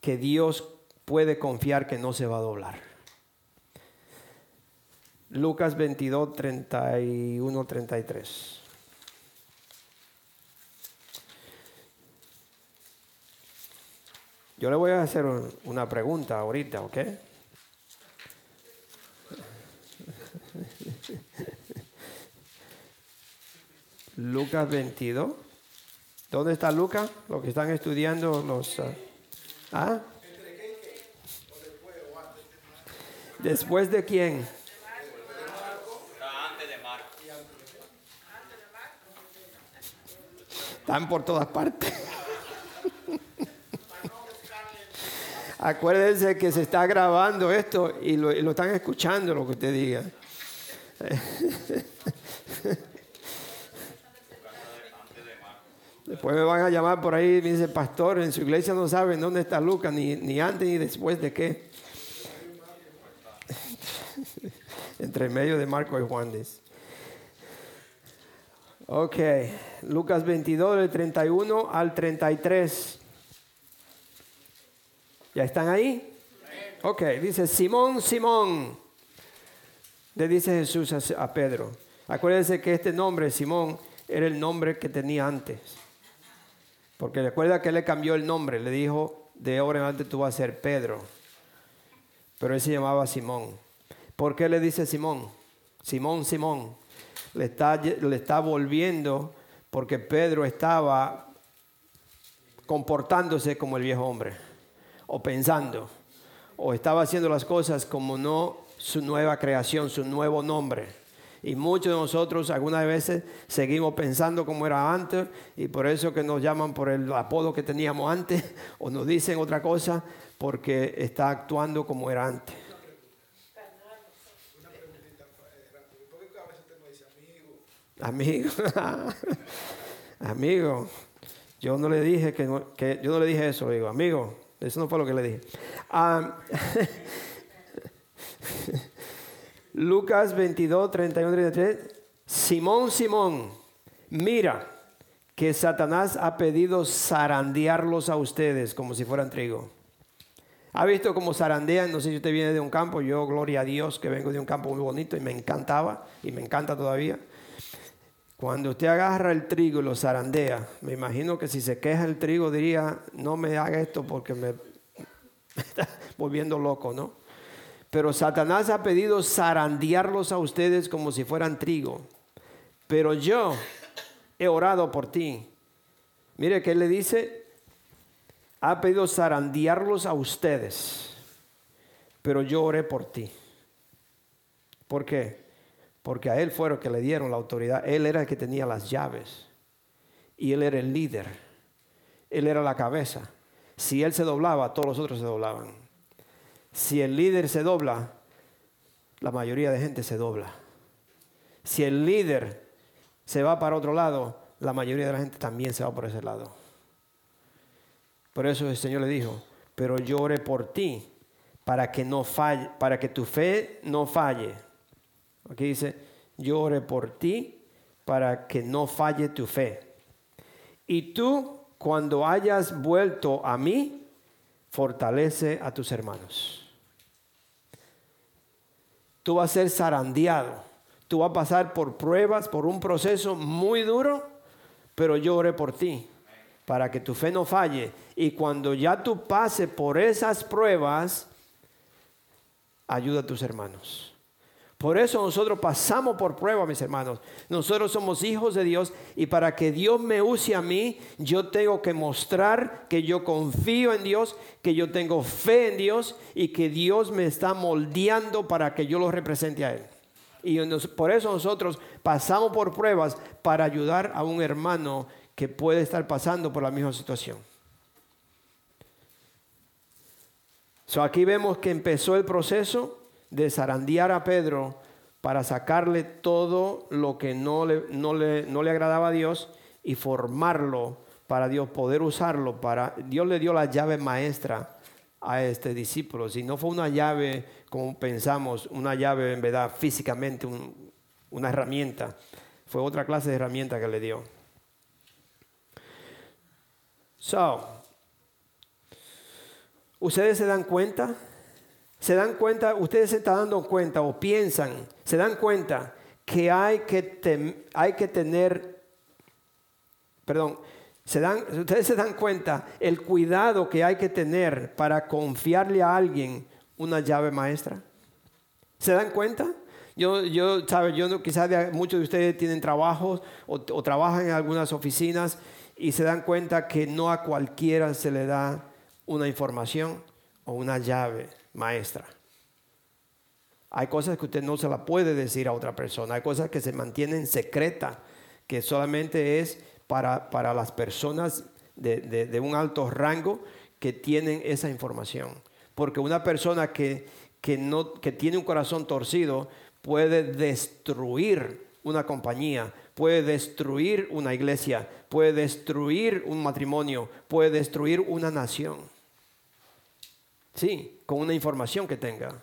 que Dios puede confiar que no se va a doblar. Lucas 22, 31, 33. Yo le voy a hacer una pregunta ahorita, ¿ok? *laughs* Lucas 22. ¿Dónde está Lucas? Los que están estudiando los... ah, ¿ah? ¿Después de quién? Están por todas partes. *laughs* Acuérdense que se está grabando esto y lo, y lo están escuchando lo que usted diga. *laughs* Después me van a llamar por ahí me dice, pastor, en su iglesia no saben dónde está Lucas, ni, ni antes ni después de qué. *laughs* Entre medio de Marco y Juan. Ok, Lucas 22, del 31 al 33. ¿Ya están ahí? Ok, dice Simón, Simón. Le dice Jesús a Pedro. Acuérdense que este nombre, Simón, era el nombre que tenía antes. Porque recuerda que él le cambió el nombre, le dijo, de ahora en adelante tú vas a ser Pedro. Pero él se llamaba Simón. ¿Por qué le dice Simón? Simón, Simón. Le está, le está volviendo porque Pedro estaba comportándose como el viejo hombre, o pensando, o estaba haciendo las cosas como no su nueva creación, su nuevo nombre. Y muchos de nosotros algunas veces seguimos pensando como era antes y por eso que nos llaman por el apodo que teníamos antes *laughs* o nos dicen otra cosa porque está actuando como era antes. Amigo, *laughs* amigo, yo no le dije que, que, yo no le dije eso, digo, amigo, eso no fue lo que le dije. Ah, *laughs* Lucas 22, 31, 33. Simón, Simón, mira que Satanás ha pedido zarandearlos a ustedes como si fueran trigo. ¿Ha visto cómo zarandean? No sé si usted viene de un campo, yo, gloria a Dios, que vengo de un campo muy bonito y me encantaba y me encanta todavía. Cuando usted agarra el trigo y lo zarandea, me imagino que si se queja el trigo diría, no me haga esto porque me, *laughs* está volviendo loco, ¿no? Pero Satanás ha pedido zarandearlos a ustedes como si fueran trigo. Pero yo he orado por ti. Mire que le dice, ha pedido zarandearlos a ustedes, pero yo oré por ti. ¿Por qué? porque a él fueron que le dieron la autoridad. Él era el que tenía las llaves y él era el líder. Él era la cabeza. Si él se doblaba, todos los otros se doblaban. Si el líder se dobla, la mayoría de gente se dobla. Si el líder se va para otro lado, la mayoría de la gente también se va por ese lado. Por eso el Señor le dijo, pero yo por ti para que no falle, para que tu fe no falle. Aquí dice, yo por ti para que no falle tu fe. Y tú, cuando hayas vuelto a mí, fortalece a tus hermanos. Tú vas a ser zarandeado. Tú vas a pasar por pruebas, por un proceso muy duro, pero yo oré por ti para que tu fe no falle. Y cuando ya tú pases por esas pruebas, ayuda a tus hermanos. Por eso nosotros pasamos por prueba, mis hermanos. Nosotros somos hijos de Dios y para que Dios me use a mí, yo tengo que mostrar que yo confío en Dios, que yo tengo fe en Dios y que Dios me está moldeando para que yo lo represente a Él. Y por eso nosotros pasamos por pruebas para ayudar a un hermano que puede estar pasando por la misma situación. So aquí vemos que empezó el proceso de zarandear a Pedro para sacarle todo lo que no le, no le, no le agradaba a Dios y formarlo para Dios, poder usarlo para... Dios le dio la llave maestra a este discípulo. Si no fue una llave, como pensamos, una llave en verdad físicamente, una herramienta, fue otra clase de herramienta que le dio. So, ¿ustedes se dan cuenta? Se dan cuenta, ustedes se están dando cuenta o piensan, se dan cuenta que hay que, tener, perdón, se dan, ustedes se dan cuenta el cuidado que hay que tener para confiarle a alguien una llave maestra. ¿Se dan cuenta? Yo, yo, sabe, yo no, quizás muchos de ustedes tienen trabajos o, o trabajan en algunas oficinas y se dan cuenta que no a cualquiera se le da una información o una llave maestra. Hay cosas que usted no se la puede decir a otra persona. Hay cosas que se mantienen secretas, que solamente es para, para las personas de, de, un alto rango que tienen esa información. Porque una persona que, que, no, que tiene un corazón torcido puede destruir una compañía, puede destruir una iglesia, puede destruir un matrimonio, puede destruir una nación. Sí, con una información que tenga.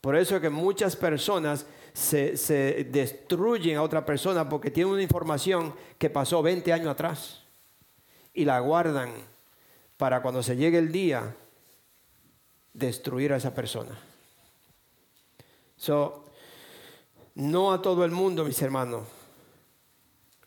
Por eso es que muchas personas se, destruyen a otra persona porque tienen una información que pasó 20 años atrás y la guardan para cuando se llegue el día destruir a esa persona. So, no a todo el mundo, mis hermanos.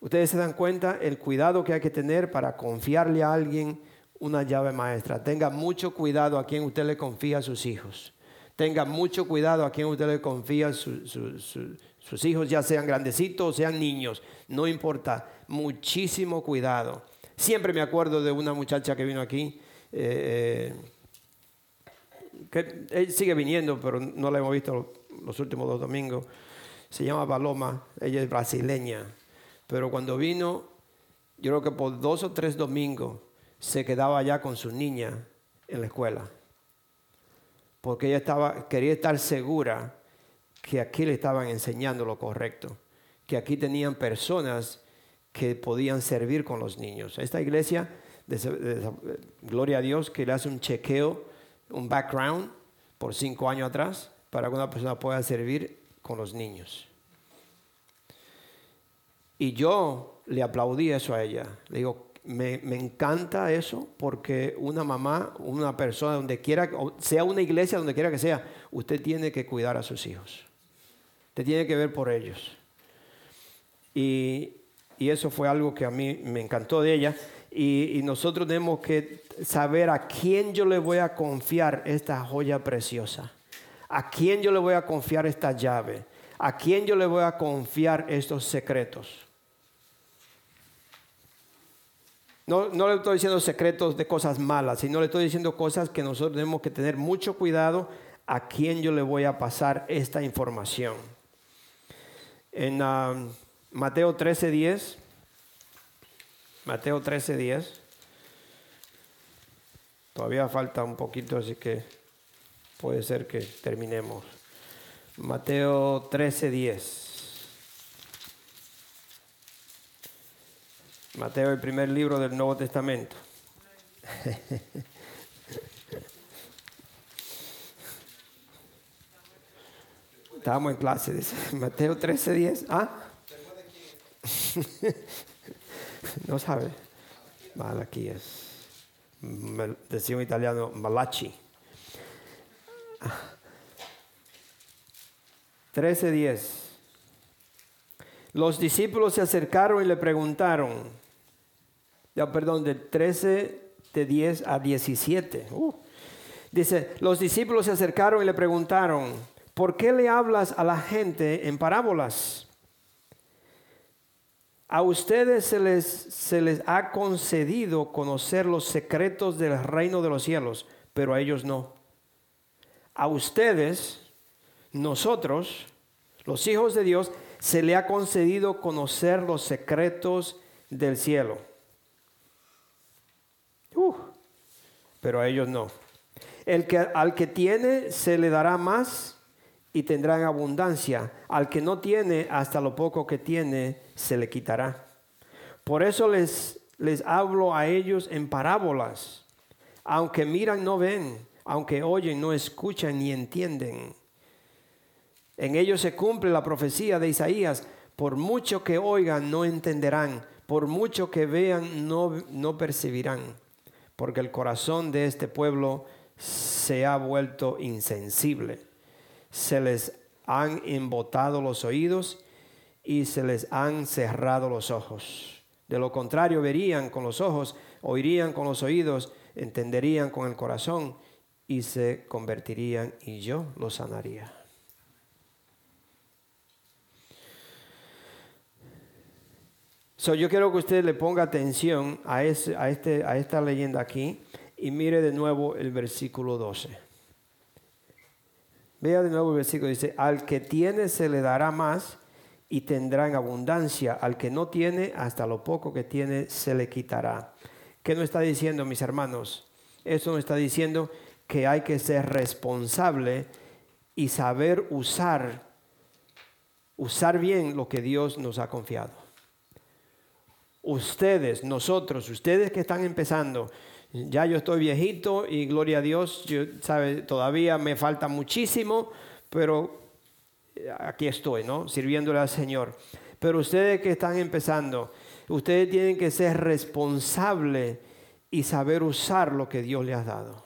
Ustedes se dan cuenta el cuidado que hay que tener para confiarle a alguien una llave maestra. Tenga mucho cuidado a quien usted le confía a sus hijos. Tenga mucho cuidado a quien usted le confía a sus hijos, ya sean grandecitos o sean niños. No importa. Muchísimo cuidado. Siempre me acuerdo de una muchacha que vino aquí, eh, que él sigue viniendo, pero no la hemos visto los últimos dos domingos. Se llama Paloma, ella es brasileña, pero cuando vino, yo creo que por dos o tres domingos se quedaba allá con su niña en la escuela, porque ella estaba, quería estar segura que aquí le estaban enseñando lo correcto, que aquí tenían personas que podían servir con los niños. Esta iglesia, gloria a Dios, que le hace un chequeo, un background por cinco años atrás, para que una persona pueda servir con los niños. Y yo le aplaudí eso a ella. Le digo, me, encanta eso porque una mamá, una persona, donde quiera, sea una iglesia, donde quiera que sea, usted tiene que cuidar a sus hijos. Usted tiene que ver por ellos. Y, eso fue algo que a mí me encantó de ella. Y, y, nosotros tenemos que saber a quién yo le voy a confiar esta joya preciosa. A quién yo le voy a confiar esta llave. A quién yo le voy a confiar estos secretos. No, le estoy diciendo secretos de cosas malas, sino le estoy diciendo cosas que nosotros tenemos que tener mucho cuidado a quién yo le voy a pasar esta información. En um, Mateo 13:10, Mateo 13:10, todavía falta un poquito, así que puede ser que terminemos. Mateo 13:10. Mateo, el primer libro del Nuevo Testamento. Estábamos en clase, dice Mateo 13:10. ¿Ah? no sabe. es. Decía un italiano, Malachi. 13:10. Los discípulos se acercaron y le preguntaron, perdón, de 13 de 10 a 17. Uh. Dice, los discípulos se acercaron y le preguntaron, ¿por qué le hablas a la gente en parábolas? A ustedes se les, se les ha concedido conocer los secretos del reino de los cielos, pero a ellos no. A ustedes, nosotros, los hijos de Dios, se le ha concedido conocer los secretos del cielo pero a ellos no. El que, al que tiene se le dará más y tendrá en abundancia. Al que no tiene, hasta lo poco que tiene, se le quitará. Por eso les, les hablo a ellos en parábolas. Aunque miran, no ven. Aunque oyen, no escuchan ni entienden. En ellos se cumple la profecía de Isaías. Por mucho que oigan, no entenderán. Por mucho que vean, no, no percibirán porque el corazón de este pueblo se ha vuelto insensible. Se les han embotado los oídos y se les han cerrado los ojos. De lo contrario, verían con los ojos, oirían con los oídos, entenderían con el corazón y se convertirían y yo los sanaría. Yo quiero que usted le ponga atención este, a esta leyenda aquí y mire de nuevo el versículo 12. Vea de nuevo el versículo, dice, al que tiene se le dará más y tendrá en abundancia, al que no tiene, hasta lo poco que tiene se le quitará. ¿Qué nos está diciendo, mis hermanos? Eso nos está diciendo que hay que ser responsable y saber usar, usar bien lo que Dios nos ha confiado ustedes, nosotros, ustedes que están empezando, ya yo estoy viejito y gloria a Dios, yo, sabe, todavía me falta muchísimo, pero aquí estoy, ¿no? Sirviéndole al Señor. Pero ustedes que están empezando, ustedes tienen que ser responsables y saber usar lo que Dios les ha dado.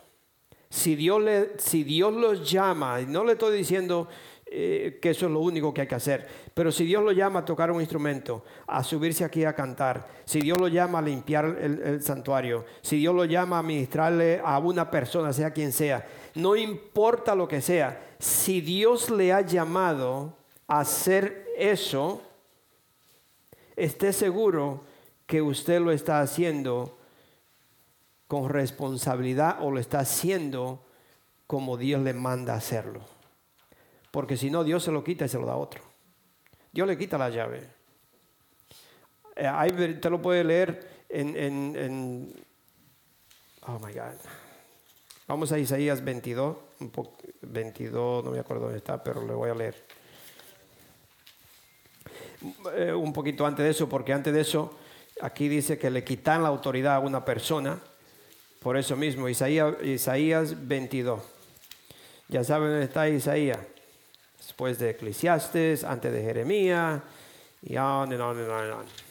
Si Dios, le, si Dios los llama, no le estoy diciendo, eh, que eso es lo único que hay que hacer. Pero si Dios lo llama a tocar un instrumento, a subirse aquí a cantar, si Dios lo llama a limpiar el, santuario, si Dios lo llama a ministrarle a una persona, sea quien sea, no importa lo que sea, si Dios le ha llamado a hacer eso, esté seguro que usted lo está haciendo con responsabilidad o lo está haciendo como Dios le manda hacerlo. Porque si no, Dios se lo quita y se lo da a otro. Dios le quita la llave. Eh, ahí te lo puede leer en, Oh my God. Vamos a Isaías 22, un 22, no me acuerdo dónde está, pero le voy a leer. Eh, un poquito antes de eso, porque antes de eso, aquí dice que le quitan la autoridad a una persona. Por eso mismo, Isaías, Isaías 22. Ya saben dónde está Isaías. Después de Eclesiastes, antes de Jeremías, y on and on and on and on.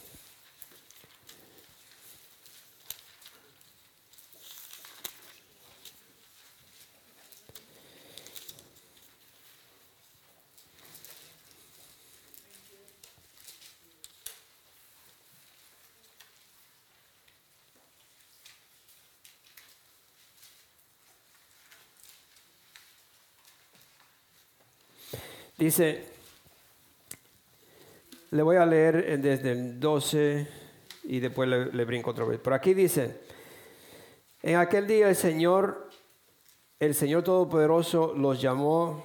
Dice, le voy a leer desde el 12 y después le, brinco otra vez. Por aquí dice, en aquel día el Señor, el Señor Todopoderoso los llamó,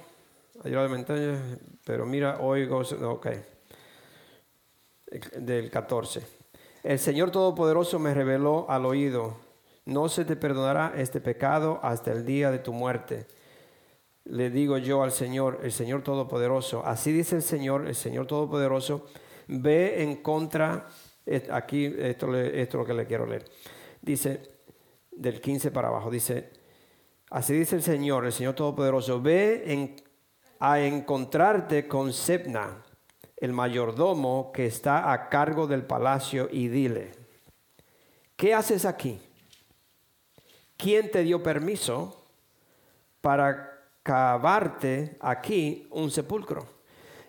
pero mira, oigo, ok, del 14. El Señor Todopoderoso me reveló al oído, no se te perdonará este pecado hasta el día de tu muerte le digo yo al Señor, el Señor Todopoderoso, así dice el Señor, el Señor Todopoderoso, ve en contra, aquí esto, esto es lo que le quiero leer, dice del 15 para abajo, dice, así dice el Señor, el Señor Todopoderoso, ve a encontrarte con Sebna, el mayordomo que está a cargo del palacio, y dile, ¿qué haces aquí? ¿Quién te dio permiso para cavarte aquí un sepulcro.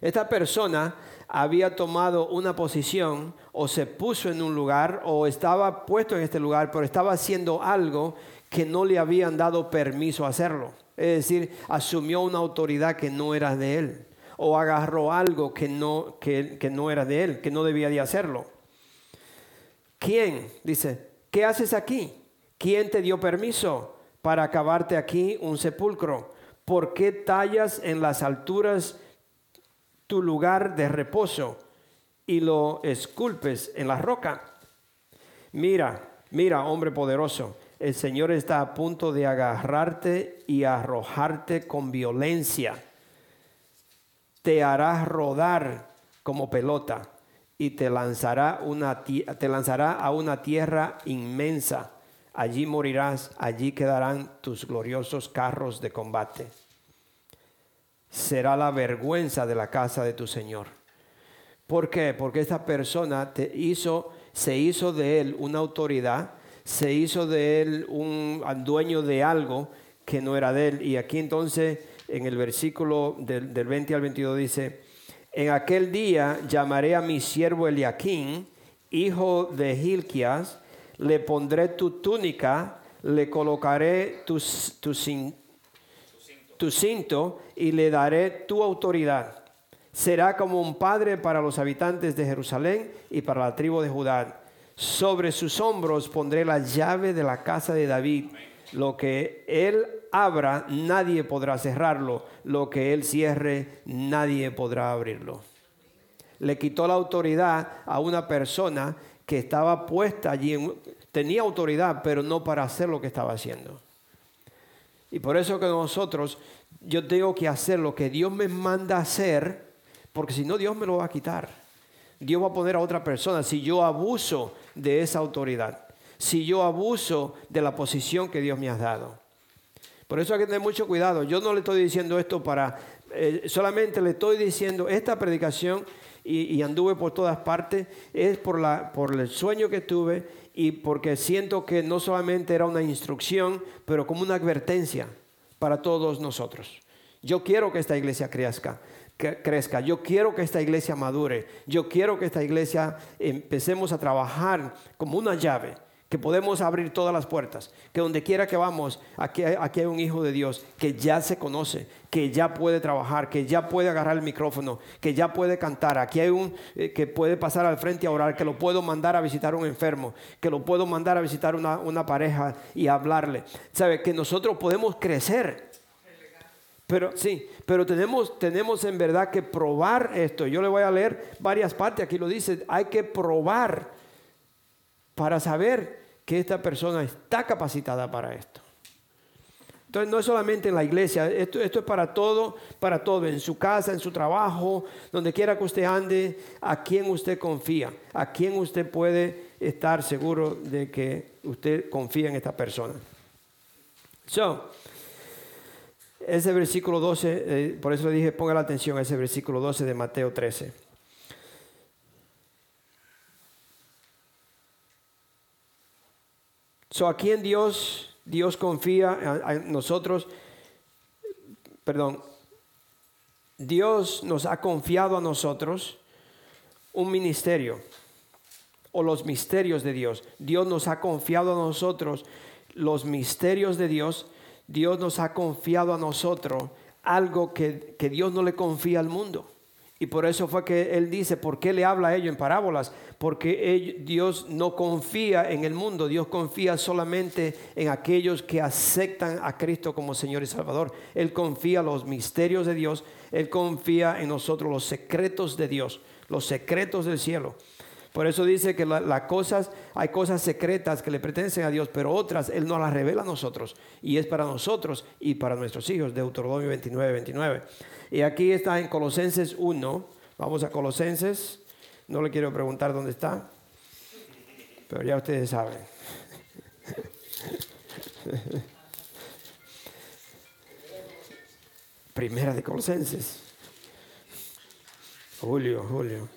Esta persona había tomado una posición o se puso en un lugar o estaba puesto en este lugar, pero estaba haciendo algo que no le habían dado permiso a hacerlo. Es decir, asumió una autoridad que no era de él o agarró algo que no, que, que no era de él, que no debía de hacerlo. ¿Quién? Dice, ¿qué haces aquí? ¿Quién te dio permiso para cavarte aquí un sepulcro? ¿Por qué tallas en las alturas tu lugar de reposo y lo esculpes en la roca? Mira, mira, hombre poderoso, el Señor está a punto de agarrarte y arrojarte con violencia. Te hará rodar como pelota y te lanzará, te lanzará a una tierra inmensa allí morirás, allí quedarán tus gloriosos carros de combate. Será la vergüenza de la casa de tu Señor. ¿Por qué? Porque esta persona te hizo, se hizo de él una autoridad, se hizo de él un dueño de algo que no era de él. Y aquí entonces, en el versículo del, 20 al 22 dice, en aquel día llamaré a mi siervo Eliaquín, hijo de Hilquias, le pondré tu túnica, le colocaré tu, cinto y le daré tu autoridad. Será como un padre para los habitantes de Jerusalén y para la tribu de Judá. Sobre sus hombros pondré la llave de la casa de David. Lo que él abra, nadie podrá cerrarlo. Lo que él cierre, nadie podrá abrirlo. Le quitó la autoridad a una persona que estaba puesta allí, tenía autoridad, pero no para hacer lo que estaba haciendo. Y por eso que nosotros, yo tengo que hacer lo que Dios me manda hacer, porque si no Dios me lo va a quitar. Dios va a poner a otra persona si yo abuso de esa autoridad, si yo abuso de la posición que Dios me ha dado. Por eso hay que tener mucho cuidado. Yo no le estoy diciendo esto para, eh, solamente le estoy diciendo, esta predicación y, anduve por todas partes, es por, el sueño que tuve y porque siento que no solamente era una instrucción, pero como una advertencia para todos nosotros. Yo quiero que esta iglesia crezca, crezca. Yo quiero que esta iglesia madure. Yo quiero que esta iglesia empecemos a trabajar como una llave que podemos abrir todas las puertas, que donde quiera que vamos, aquí hay, aquí hay un hijo de Dios que ya se conoce, que ya puede trabajar, que ya puede agarrar el micrófono, que ya puede cantar, aquí hay un eh, que puede pasar al frente a orar, que lo puedo mandar a visitar a un enfermo, que lo puedo mandar a visitar una, una pareja y hablarle. ¿Sabe? Que nosotros podemos crecer. Pero sí, pero tenemos, tenemos en verdad que probar esto. Yo le voy a leer varias partes, aquí lo dice, hay que probar para saber que esta persona está capacitada para esto. Entonces no es solamente en la iglesia, esto, esto es para todo, para todo, en su casa, en su trabajo, donde quiera que usted ande, a quién usted confía, a quién usted puede estar seguro de que usted confía en esta persona. So, ese versículo 12, eh, por eso le dije, ponga la atención a ese versículo 12 de Mateo 13. So, aquí en Dios, Dios confía en nosotros, perdón, Dios nos ha confiado a nosotros un ministerio o los misterios de Dios. Dios nos ha confiado a nosotros los misterios de Dios. Dios nos ha confiado a nosotros algo que, que Dios no le confía al mundo. Y por eso fue que él dice, ¿por qué le habla a ellos en parábolas? Porque Dios no confía en el mundo, Dios confía solamente en aquellos que aceptan a Cristo como Señor y Salvador. Él confía los misterios de Dios, Él confía en nosotros los secretos de Dios, los secretos del cielo. Por eso dice que cosas, hay cosas secretas que le pertenecen a Dios, pero otras Él no las revela a nosotros. Y es para nosotros y para nuestros hijos. Deuteronomio 29, 29. Y aquí está en Colosenses 1. Vamos a Colosenses. No le quiero preguntar dónde está, pero ya ustedes saben. Primera de Colosenses. Julio, Julio.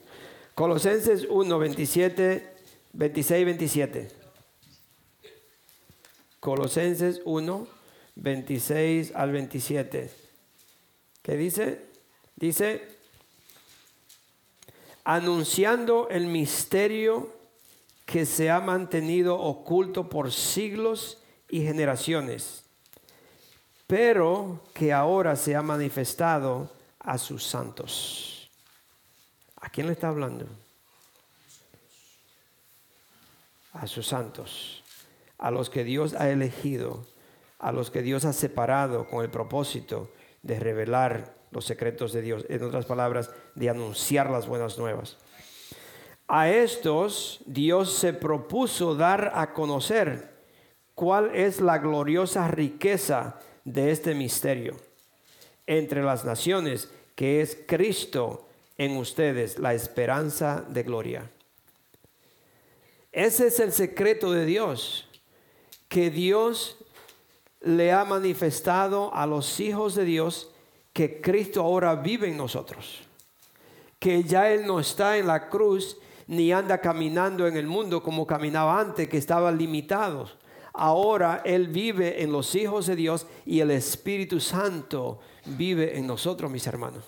Colosenses 1, 27, 26, 27. Colosenses 1, 26 al 27. ¿Qué dice? Dice, anunciando el misterio que se ha mantenido oculto por siglos y generaciones, pero que ahora se ha manifestado a sus santos. ¿A quién le está hablando? A sus santos, a los que Dios ha elegido, a los que Dios ha separado con el propósito de revelar los secretos de Dios, en otras palabras, de anunciar las buenas nuevas. A estos Dios se propuso dar a conocer cuál es la gloriosa riqueza de este misterio entre las naciones, que es Cristo en ustedes, la esperanza de gloria. Ese es el secreto de Dios, que Dios le ha manifestado a los hijos de Dios que Cristo ahora vive en nosotros. Que ya Él no está en la cruz ni anda caminando en el mundo como caminaba antes, que estaba limitado. Ahora Él vive en los hijos de Dios y el Espíritu Santo vive en nosotros, mis hermanos.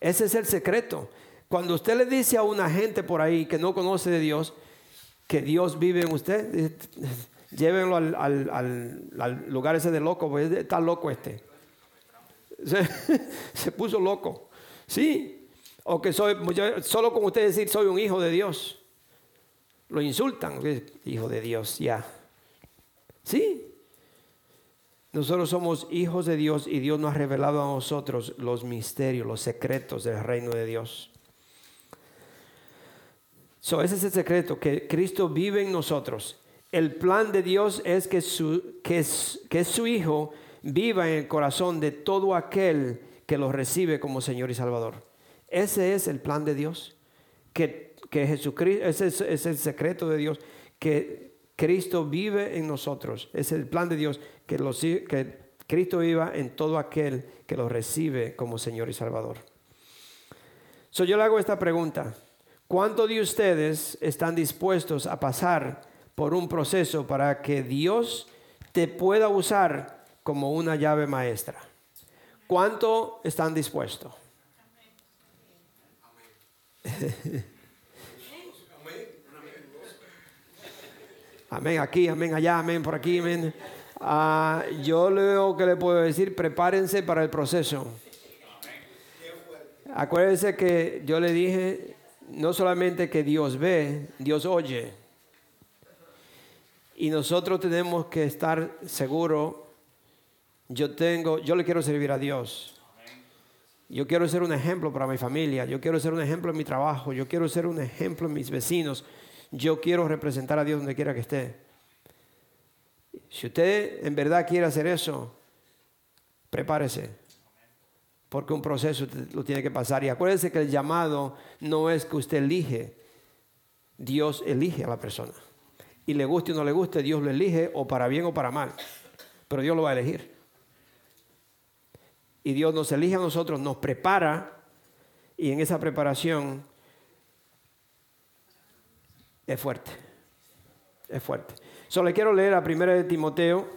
Ese es el secreto. Cuando usted le dice a una gente por ahí que no conoce de Dios, que Dios vive en usted, llévenlo al, lugar ese de loco, pues está loco este. *laughs* Se, puso loco. Sí, o que soy, solo con usted decir soy un hijo de Dios. Lo insultan, hijo de Dios, ya. Sí. Nosotros somos hijos de Dios y Dios nos ha revelado a nosotros los misterios, los secretos del reino de Dios. So, ese es el secreto, que Cristo vive en nosotros el plan de Dios es que su, que, que su Hijo viva en el corazón de todo aquel que lo recibe como Señor y Salvador. Ese es el plan de Dios. Que, que Jesucristo, ese es, el secreto de Dios, que Cristo vive en nosotros. Es el plan de Dios, que, los, que Cristo viva en todo aquel que lo recibe como Señor y Salvador. So, yo le hago esta pregunta. ¿Cuántos de ustedes están dispuestos a pasar por un proceso para que Dios te pueda usar como una llave maestra. ¿Cuánto están dispuestos? *laughs* Amén aquí, amén allá, amén por aquí, amén. Ah, yo lo que le puedo decir, prepárense para el proceso. Acuérdense que yo le dije, no solamente que Dios ve, Dios oye. Y nosotros tenemos que estar seguros, yo tengo, yo le quiero servir a Dios. Yo quiero ser un ejemplo para mi familia, yo quiero ser un ejemplo en mi trabajo, yo quiero ser un ejemplo en mis vecinos, yo quiero representar a Dios donde quiera que esté. Si usted en verdad quiere hacer eso, prepárese, porque un proceso lo tiene que pasar. Y acuérdese que el llamado no es que usted elige, Dios elige a la persona. Y le guste o no le guste, Dios lo elige o para bien o para mal, pero Dios lo va a elegir y Dios nos elige a nosotros, nos prepara y en esa preparación es fuerte. Es fuerte. Solo le quiero leer a 1 de Timoteo,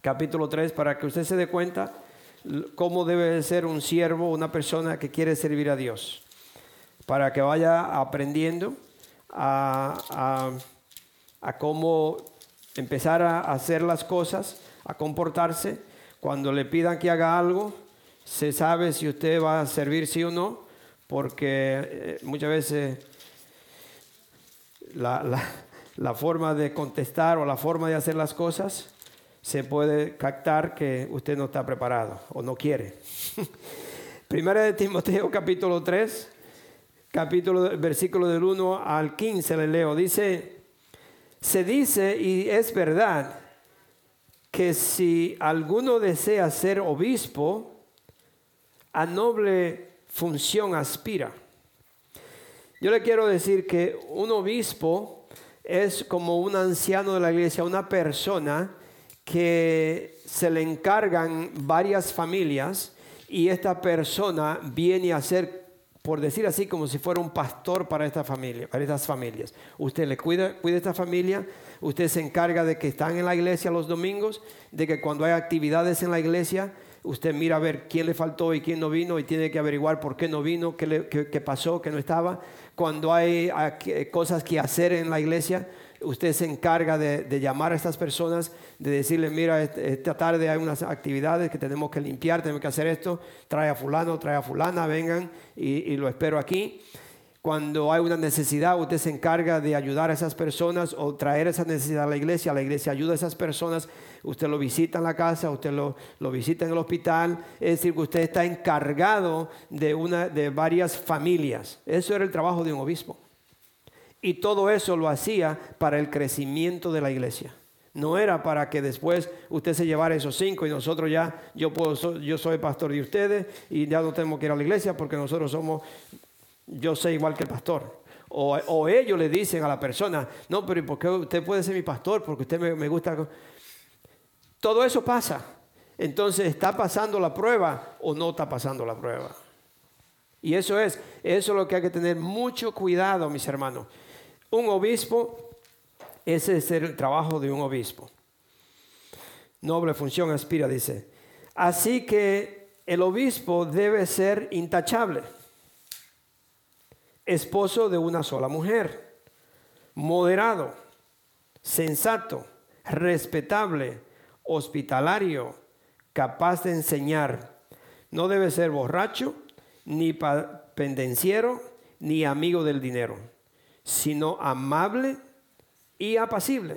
capítulo 3, para que usted se dé cuenta cómo debe ser un siervo, una persona que quiere servir a Dios. Para que vaya aprendiendo a cómo empezar a hacer las cosas, a comportarse cuando le pidan que haga algo, se sabe si usted va a servir sí o no, porque eh, muchas veces la, forma de contestar o la forma de hacer las cosas se puede captar que usted no está preparado o no quiere. *laughs* Primera de Timoteo capítulo 3, capítulo, versículo del 1 al 15 le leo. Dice, se dice y es verdad que si alguno desea ser obispo, a noble función aspira. Yo le quiero decir que un obispo es como un anciano de la iglesia, una persona que se le encargan varias familias y esta persona viene a ser, por decir así, como si fuera un pastor para para estas familias. Usted le cuida, cuida esta familia, usted se encarga de que están en la iglesia los domingos, de que cuando hay actividades en la iglesia, usted mira a ver quién le faltó y quién no vino y tiene que averiguar por qué no vino, qué, pasó, qué no estaba. Cuando hay cosas que hacer en la iglesia, usted se encarga de, llamar a estas personas, de decirle, mira, esta tarde hay unas actividades que tenemos que limpiar, tenemos que hacer esto, trae a fulano, trae a fulana, vengan y lo espero aquí. Cuando hay una necesidad, usted se encarga de ayudar a esas personas o traer esa necesidad a la iglesia. La iglesia ayuda a esas personas. Usted lo visita en la casa, usted lo, visita en el hospital. Es decir, que usted está encargado de, una, de varias familias. Eso era el trabajo de un obispo. Y todo eso lo hacía para el crecimiento de la iglesia. No era para que después usted se llevara esos cinco y nosotros ya, yo, puedo, yo soy pastor de ustedes y ya no tenemos que ir a la iglesia porque nosotros somos yo sé igual que el pastor. O, ellos le dicen a la persona, no, pero ¿por qué usted puede ser mi pastor? Porque usted me, me gusta. Todo eso pasa. Entonces, ¿está pasando la prueba o no está pasando la prueba? Y eso es, eso es lo que hay que tener mucho cuidado, mis hermanos. Un obispo, ese es el trabajo de un obispo. Noble función aspira, dice. Así que el obispo debe ser intachable esposo de una sola mujer, moderado, sensato, respetable, hospitalario, capaz de enseñar. No debe ser borracho, ni pendenciero, ni amigo del dinero, sino amable y apacible.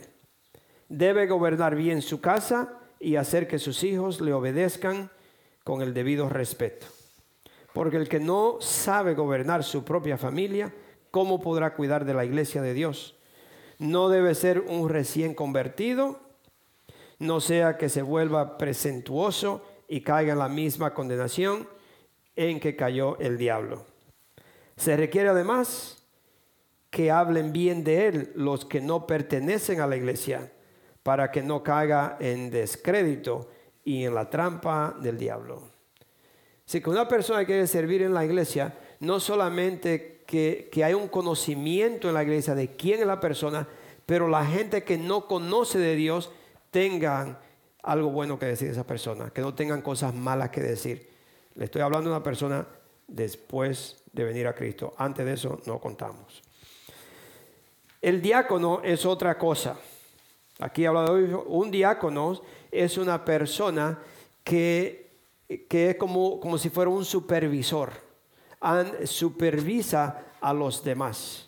Debe gobernar bien su casa y hacer que sus hijos le obedezcan con el debido respeto. Porque el que no sabe gobernar su propia familia, ¿cómo podrá cuidar de la iglesia de Dios? No debe ser un recién convertido, no sea que se vuelva presentuoso y caiga en la misma condenación en que cayó el diablo. Se requiere además que hablen bien de él los que no pertenecen a la iglesia, para que no caiga en descrédito y en la trampa del diablo. Si que una persona quiere servir en la iglesia, no solamente que, que hay un conocimiento en la iglesia de quién es la persona, pero la gente que no conoce de Dios tengan algo bueno que decir de esa persona, que no tengan cosas malas que decir. Le estoy hablando de una persona después de venir a Cristo. Antes de eso no contamos. El diácono es otra cosa. Aquí habla de hoy, un diácono es una persona que, que es como, como si fuera un supervisor. supervisa a los demás.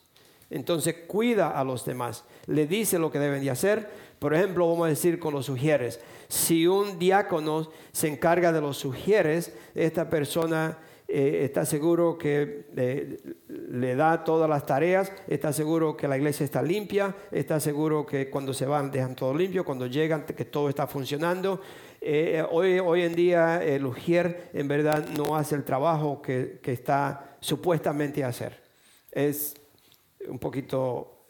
Entonces cuida a los demás. Le dice lo que deben de hacer. Por ejemplo, vamos a decir con los sugieres. Si un diácono se encarga de los sugieres, esta persona eh, está seguro que eh, le da todas las tareas, está seguro que la iglesia está limpia, está seguro que cuando se van dejan todo limpio, cuando llegan que todo está funcionando. Eh, hoy, en día el ujier en verdad no hace el trabajo que, que está supuestamente a hacer. Es un poquito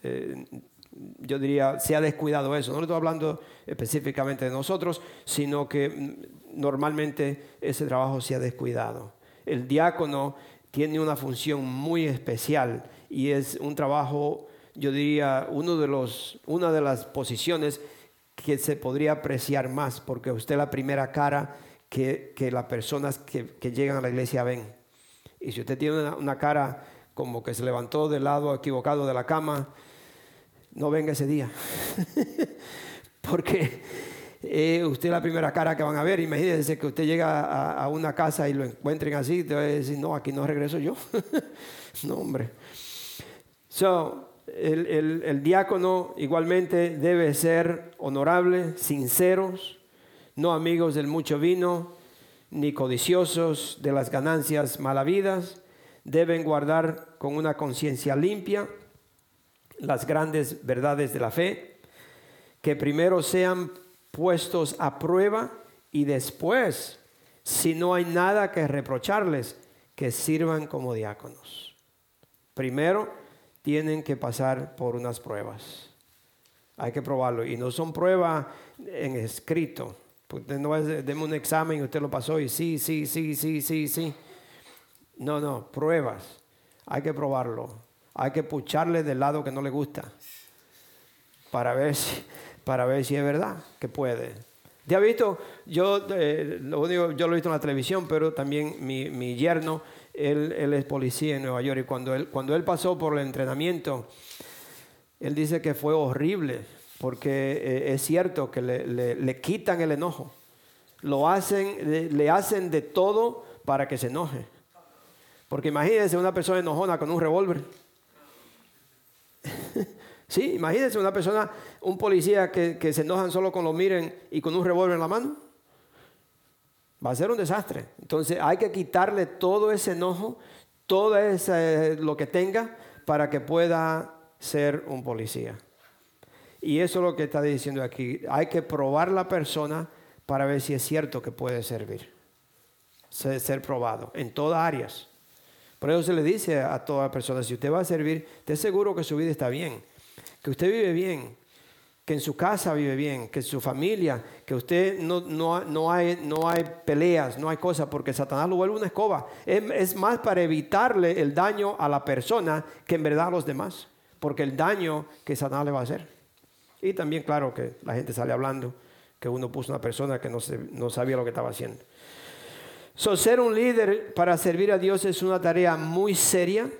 yo diría, se ha descuidado eso. No estoy hablando específicamente de nosotros, sino que mm, normalmente ese trabajo se ha descuidado. El diácono tiene una función muy especial y es un trabajo, yo diría, uno de los, una de las posiciones que se podría apreciar más, porque usted es la primera cara que, las personas que, que, llegan a la iglesia ven. Y si usted tiene una, una cara como que se levantó del lado equivocado de la cama, no venga ese día. *laughs* Porque eh, usted es la primera cara que van a ver. Imagínense que usted llega a, una casa y lo encuentren así, te decir, no, aquí no regreso yo. *laughs* no, hombre. So, el, el, diácono igualmente debe ser honorable, sinceros, no amigos del mucho vino, ni codiciosos de las ganancias malavidas. Deben guardar con una conciencia limpia las grandes verdades de la fe, que primero sean puestos a prueba y después, si no hay nada que reprocharles, que sirvan como diáconos. Primero tienen que pasar por unas pruebas. Hay que probarlo. Y no son pruebas en escrito. Usted no deme un examen y usted lo pasó y sí, sí, sí, sí, sí, sí. No, no, pruebas. Hay que probarlo hay que pucharle del lado que no le gusta para ver si, para ver si es verdad que puede. ¿Ya visto? Yo, eh, lo yo lo he visto en la televisión, pero también mi, mi yerno, él, él, es policía en Nueva York y cuando él, cuando él pasó por el entrenamiento, él dice que fue horrible, porque eh, es cierto que le, le, le, quitan el enojo, lo hacen, le, le hacen de todo para que se enoje. Porque imagínense una persona enojona con un revólver. Sí, imagínense una persona, un policía que, se enojan solo con lo miren y con un revólver en la mano. Va a ser un desastre. Entonces hay que quitarle todo ese enojo, todo ese, lo que tenga para que pueda ser un policía. Y eso es lo que está diciendo aquí. Hay que probar la persona para ver si es cierto que puede servir. Ser probado en todas áreas. Por eso se le dice a toda persona, si usted va a servir, esté seguro que su vida está bien, que usted vive bien, que en su casa vive bien, que en su familia, que usted no, no, hay, no hay peleas, no hay cosas, porque Satanás lo vuelve una escoba. Es, es, más para evitarle el daño a la persona que en verdad a los demás, porque el daño que Satanás le va a hacer. Y también, claro, que la gente sale hablando que uno puso una persona que no, se, no sabía lo que estaba haciendo. So, ser un líder para servir a Dios es una tarea muy seria,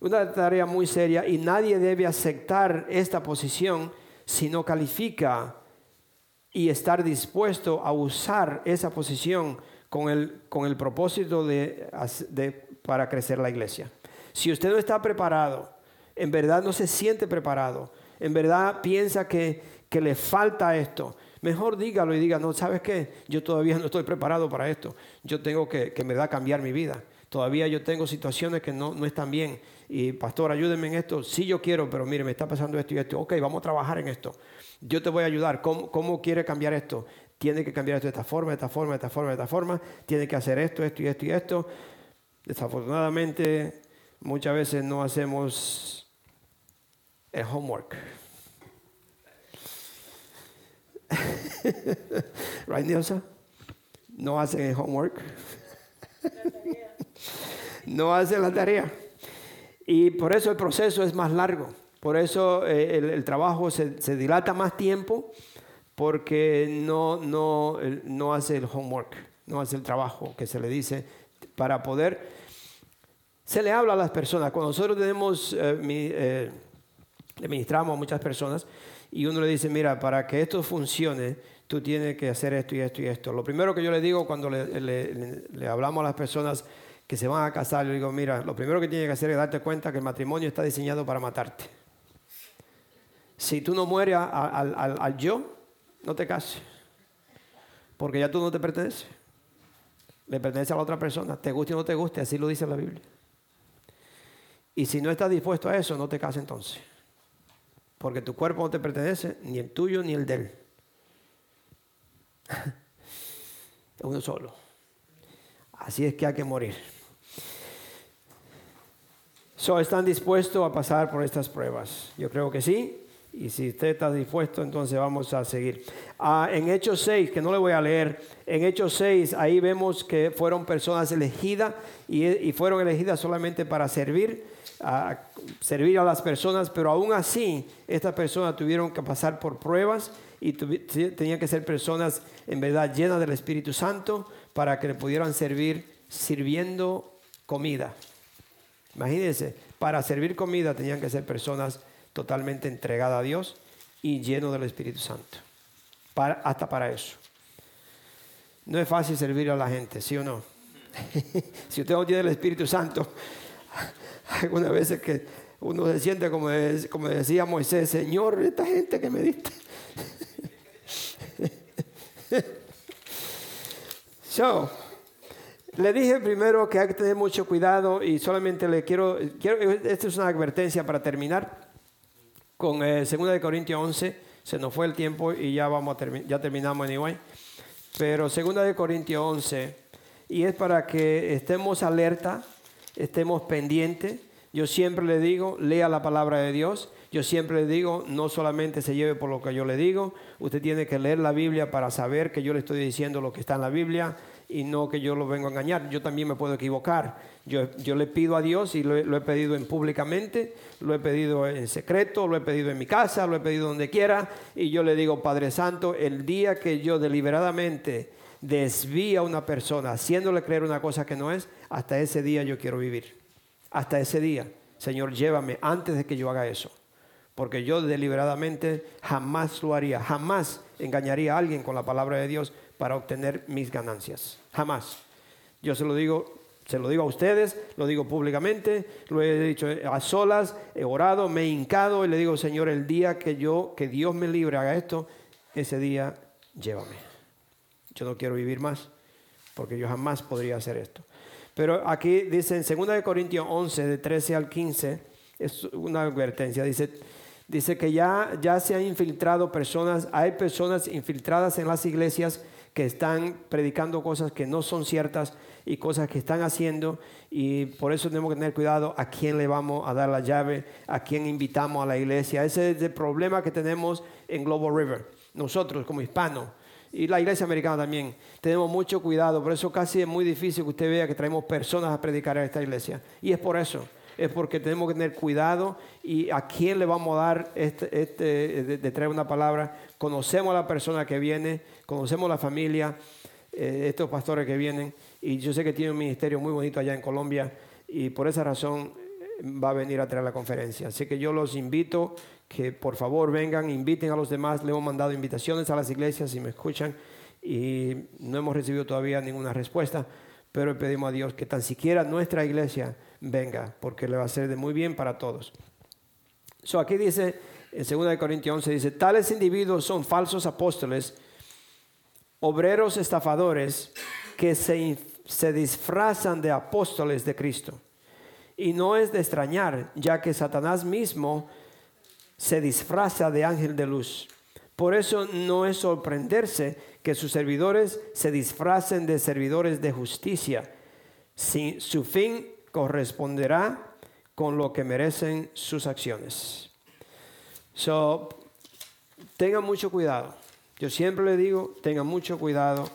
una tarea muy seria y nadie debe aceptar esta posición si no califica y estar dispuesto a usar esa posición con el, con el propósito de, para crecer la iglesia. Si usted no está preparado, en verdad no se siente preparado, en verdad piensa que, que le falta esto, Mejor dígalo y diga, no, ¿sabes qué? Yo todavía no estoy preparado para esto. Yo tengo que, que me da cambiar mi vida. Todavía yo tengo situaciones que no, no están bien. Y pastor, ayúdenme en esto. Sí, yo quiero, pero mire, me está pasando esto y esto. Ok, vamos a trabajar en esto. Yo te voy a ayudar. ¿Cómo, cómo quiere cambiar esto? Tiene que cambiar esto de esta forma, de esta forma, de esta forma, de esta forma. Tiene que hacer esto, esto y esto y esto. Desafortunadamente, muchas veces no hacemos el homework. *laughs* right, Nilsa? No hacen el homework. *laughs* no hacen la tarea. Y por eso el proceso es más largo. Por eso eh, el, trabajo se, dilata más tiempo porque no, no, no hace el homework, no hace el trabajo que se le dice para poder... Se le habla a las personas. Cuando nosotros tenemos eh, eh, le ministramos a muchas personas y uno le dice, mira, para que esto funcione, tú tienes que hacer esto y esto y esto. Lo primero que yo le digo cuando le, hablamos a las personas que se van a casar, le digo, mira, lo primero que tienes que hacer es darte cuenta que el matrimonio está diseñado para matarte. Si tú no mueres al, al yo, no te cases, porque ya tú no te perteneces. Le pertenece a la otra persona, te guste o no te guste, así lo dice la Biblia. Y si no estás dispuesto a eso, no te cases entonces. Porque tu cuerpo no te pertenece, ni el tuyo ni el de él. *laughs* Uno solo. Así es que hay que morir. So, ¿Están dispuestos a pasar por estas pruebas? Yo creo que sí. Y si usted está dispuesto, entonces vamos a seguir. Ah, en Hechos 6, que no le voy a leer, en Hechos 6, ahí vemos que fueron personas elegidas y, fueron elegidas solamente para servir, a servir a las personas, pero aún así estas personas tuvieron que pasar por pruebas y tenían que ser personas en verdad llenas del Espíritu Santo para que le pudieran servir sirviendo comida. Imagínense, para servir comida tenían que ser personas totalmente entregadas a Dios y llenos del Espíritu Santo. hasta para eso. No es fácil servir a la gente, ¿sí o no? *laughs* si usted no tiene el Espíritu Santo, *laughs* algunas veces que uno se siente como, como decía Moisés, Señor, esta gente que me diste. *laughs* le dije primero que hay que tener mucho cuidado y solamente le quiero, quiero esta es una advertencia para terminar con eh, 2 de Corintios 11, se nos fue el tiempo y ya, vamos a ya terminamos anyway. Pero 2 de Corintios 11, y es para que estemos alerta, estemos pendientes. Yo siempre le digo, lea la palabra de Dios. Yo siempre le digo, no solamente se lleve por lo que yo le digo, usted tiene que leer la Biblia para saber que yo le estoy diciendo lo que está en la Biblia y no que yo lo vengo a engañar. Yo también me puedo equivocar. Yo, yo le pido a Dios y lo, he pedido en públicamente, lo he pedido en secreto, lo he pedido en mi casa, lo he pedido donde quiera y yo le digo, Padre Santo, el día que yo deliberadamente desvía a una persona haciéndole creer una cosa que no es, hasta ese día yo quiero vivir. Hasta ese día, Señor, llévame antes de que yo haga eso. Porque yo deliberadamente jamás lo haría, jamás engañaría a alguien con la palabra de Dios para obtener mis ganancias. Jamás. Yo se lo digo, se lo digo a ustedes, lo digo públicamente, lo he dicho a solas, he orado, me he hincado y le digo, Señor, el día que yo, que Dios me libre, haga esto, ese día llévame. Yo no quiero vivir más, porque yo jamás podría hacer esto. Pero aquí dice en 2 Corintios 11, de 13 al 15, es una advertencia, dice, dice que ya, ya se han infiltrado personas, hay personas infiltradas en las iglesias que están predicando cosas que no son ciertas y cosas que están haciendo y por eso tenemos que tener cuidado a quién le vamos a dar la llave, a quién invitamos a la iglesia. Ese es el problema que tenemos en Global River. Nosotros como hispanos y la iglesia americana también tenemos mucho cuidado, por eso casi es muy difícil que usted vea que traemos personas a predicar a esta iglesia. Y es por eso es porque tenemos que tener cuidado y a quién le vamos a dar este, este de, traer una palabra. Conocemos a la persona que viene, conocemos a la familia, eh, estos pastores que vienen, y yo sé que tiene un ministerio muy bonito allá en Colombia, y por esa razón eh, va a venir a traer la conferencia. Así que yo los invito que por favor vengan, inviten a los demás. Le hemos mandado invitaciones a las iglesias si me escuchan y no hemos recibido todavía ninguna respuesta, pero pedimos a Dios que tan siquiera nuestra iglesia venga, porque le va a ser de muy bien para todos. So aquí dice, en 2 Corintios 11, dice, tales individuos son falsos apóstoles, obreros estafadores, que se, se disfrazan de apóstoles de Cristo. Y no es de extrañar, ya que Satanás mismo se disfraza de ángel de luz. Por eso no es sorprenderse que sus servidores se disfracen de servidores de justicia. Si su fin corresponderá con lo que merecen sus acciones. So, tengan mucho cuidado. Yo siempre le digo, tengan mucho cuidado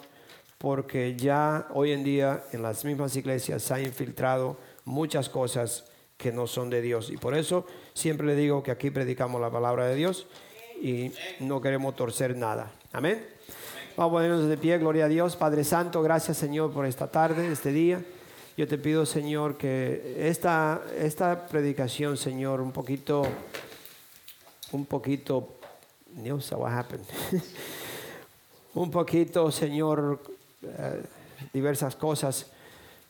porque ya hoy en día en las mismas iglesias se han infiltrado muchas cosas que no son de Dios. Y por eso siempre le digo que aquí predicamos la palabra de Dios y no queremos torcer nada. Amén. Vamos a ponernos de pie, gloria a Dios. Padre Santo, gracias Señor por esta tarde, este día. Yo te pido, Señor, que esta, esta predicación, Señor, un poquito un poquito, no sé what happened. *laughs* un poquito, Señor, eh, diversas cosas,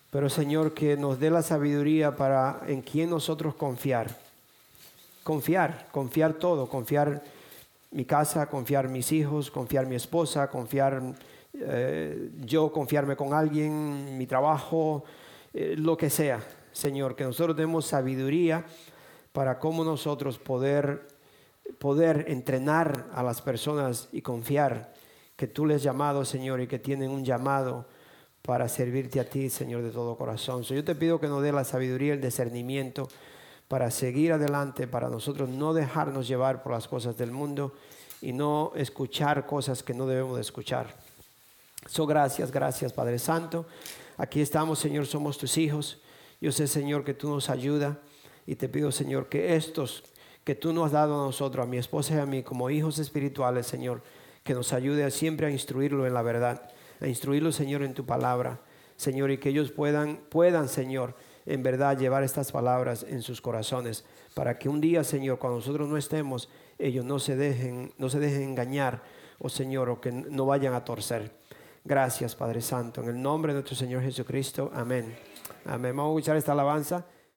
pero Señor, que nos dé la sabiduría para en quién nosotros confiar. Confiar, confiar todo, confiar mi casa, confiar mis hijos, confiar mi esposa, confiar eh, yo, confiarme con alguien, mi trabajo, eh, lo que sea. Señor, que nosotros demos sabiduría para cómo nosotros poder, poder entrenar a las personas y confiar que tú les has llamado, Señor, y que tienen un llamado para servirte a ti, Señor, de todo corazón. yo te pido que nos dé la sabiduría, el discernimiento para seguir adelante, para nosotros no dejarnos llevar por las cosas del mundo y no escuchar cosas que no debemos de escuchar. So, gracias, gracias, Padre Santo. Aquí estamos, Señor, somos tus hijos. Yo sé, Señor, que tú nos ayudas y te pido, Señor, que estos que tú nos has dado a nosotros, a mi esposa y a mí, como hijos espirituales, Señor, que nos ayude siempre a instruirlo en la verdad a instruirlos, Señor, en tu palabra, Señor, y que ellos puedan, puedan, Señor, en verdad llevar estas palabras en sus corazones, para que un día, Señor, cuando nosotros no estemos, ellos no se dejen, no se dejen engañar, oh Señor, o que no vayan a torcer. Gracias, Padre Santo, en el nombre de nuestro Señor Jesucristo. Amén. Amén. Vamos a escuchar esta alabanza.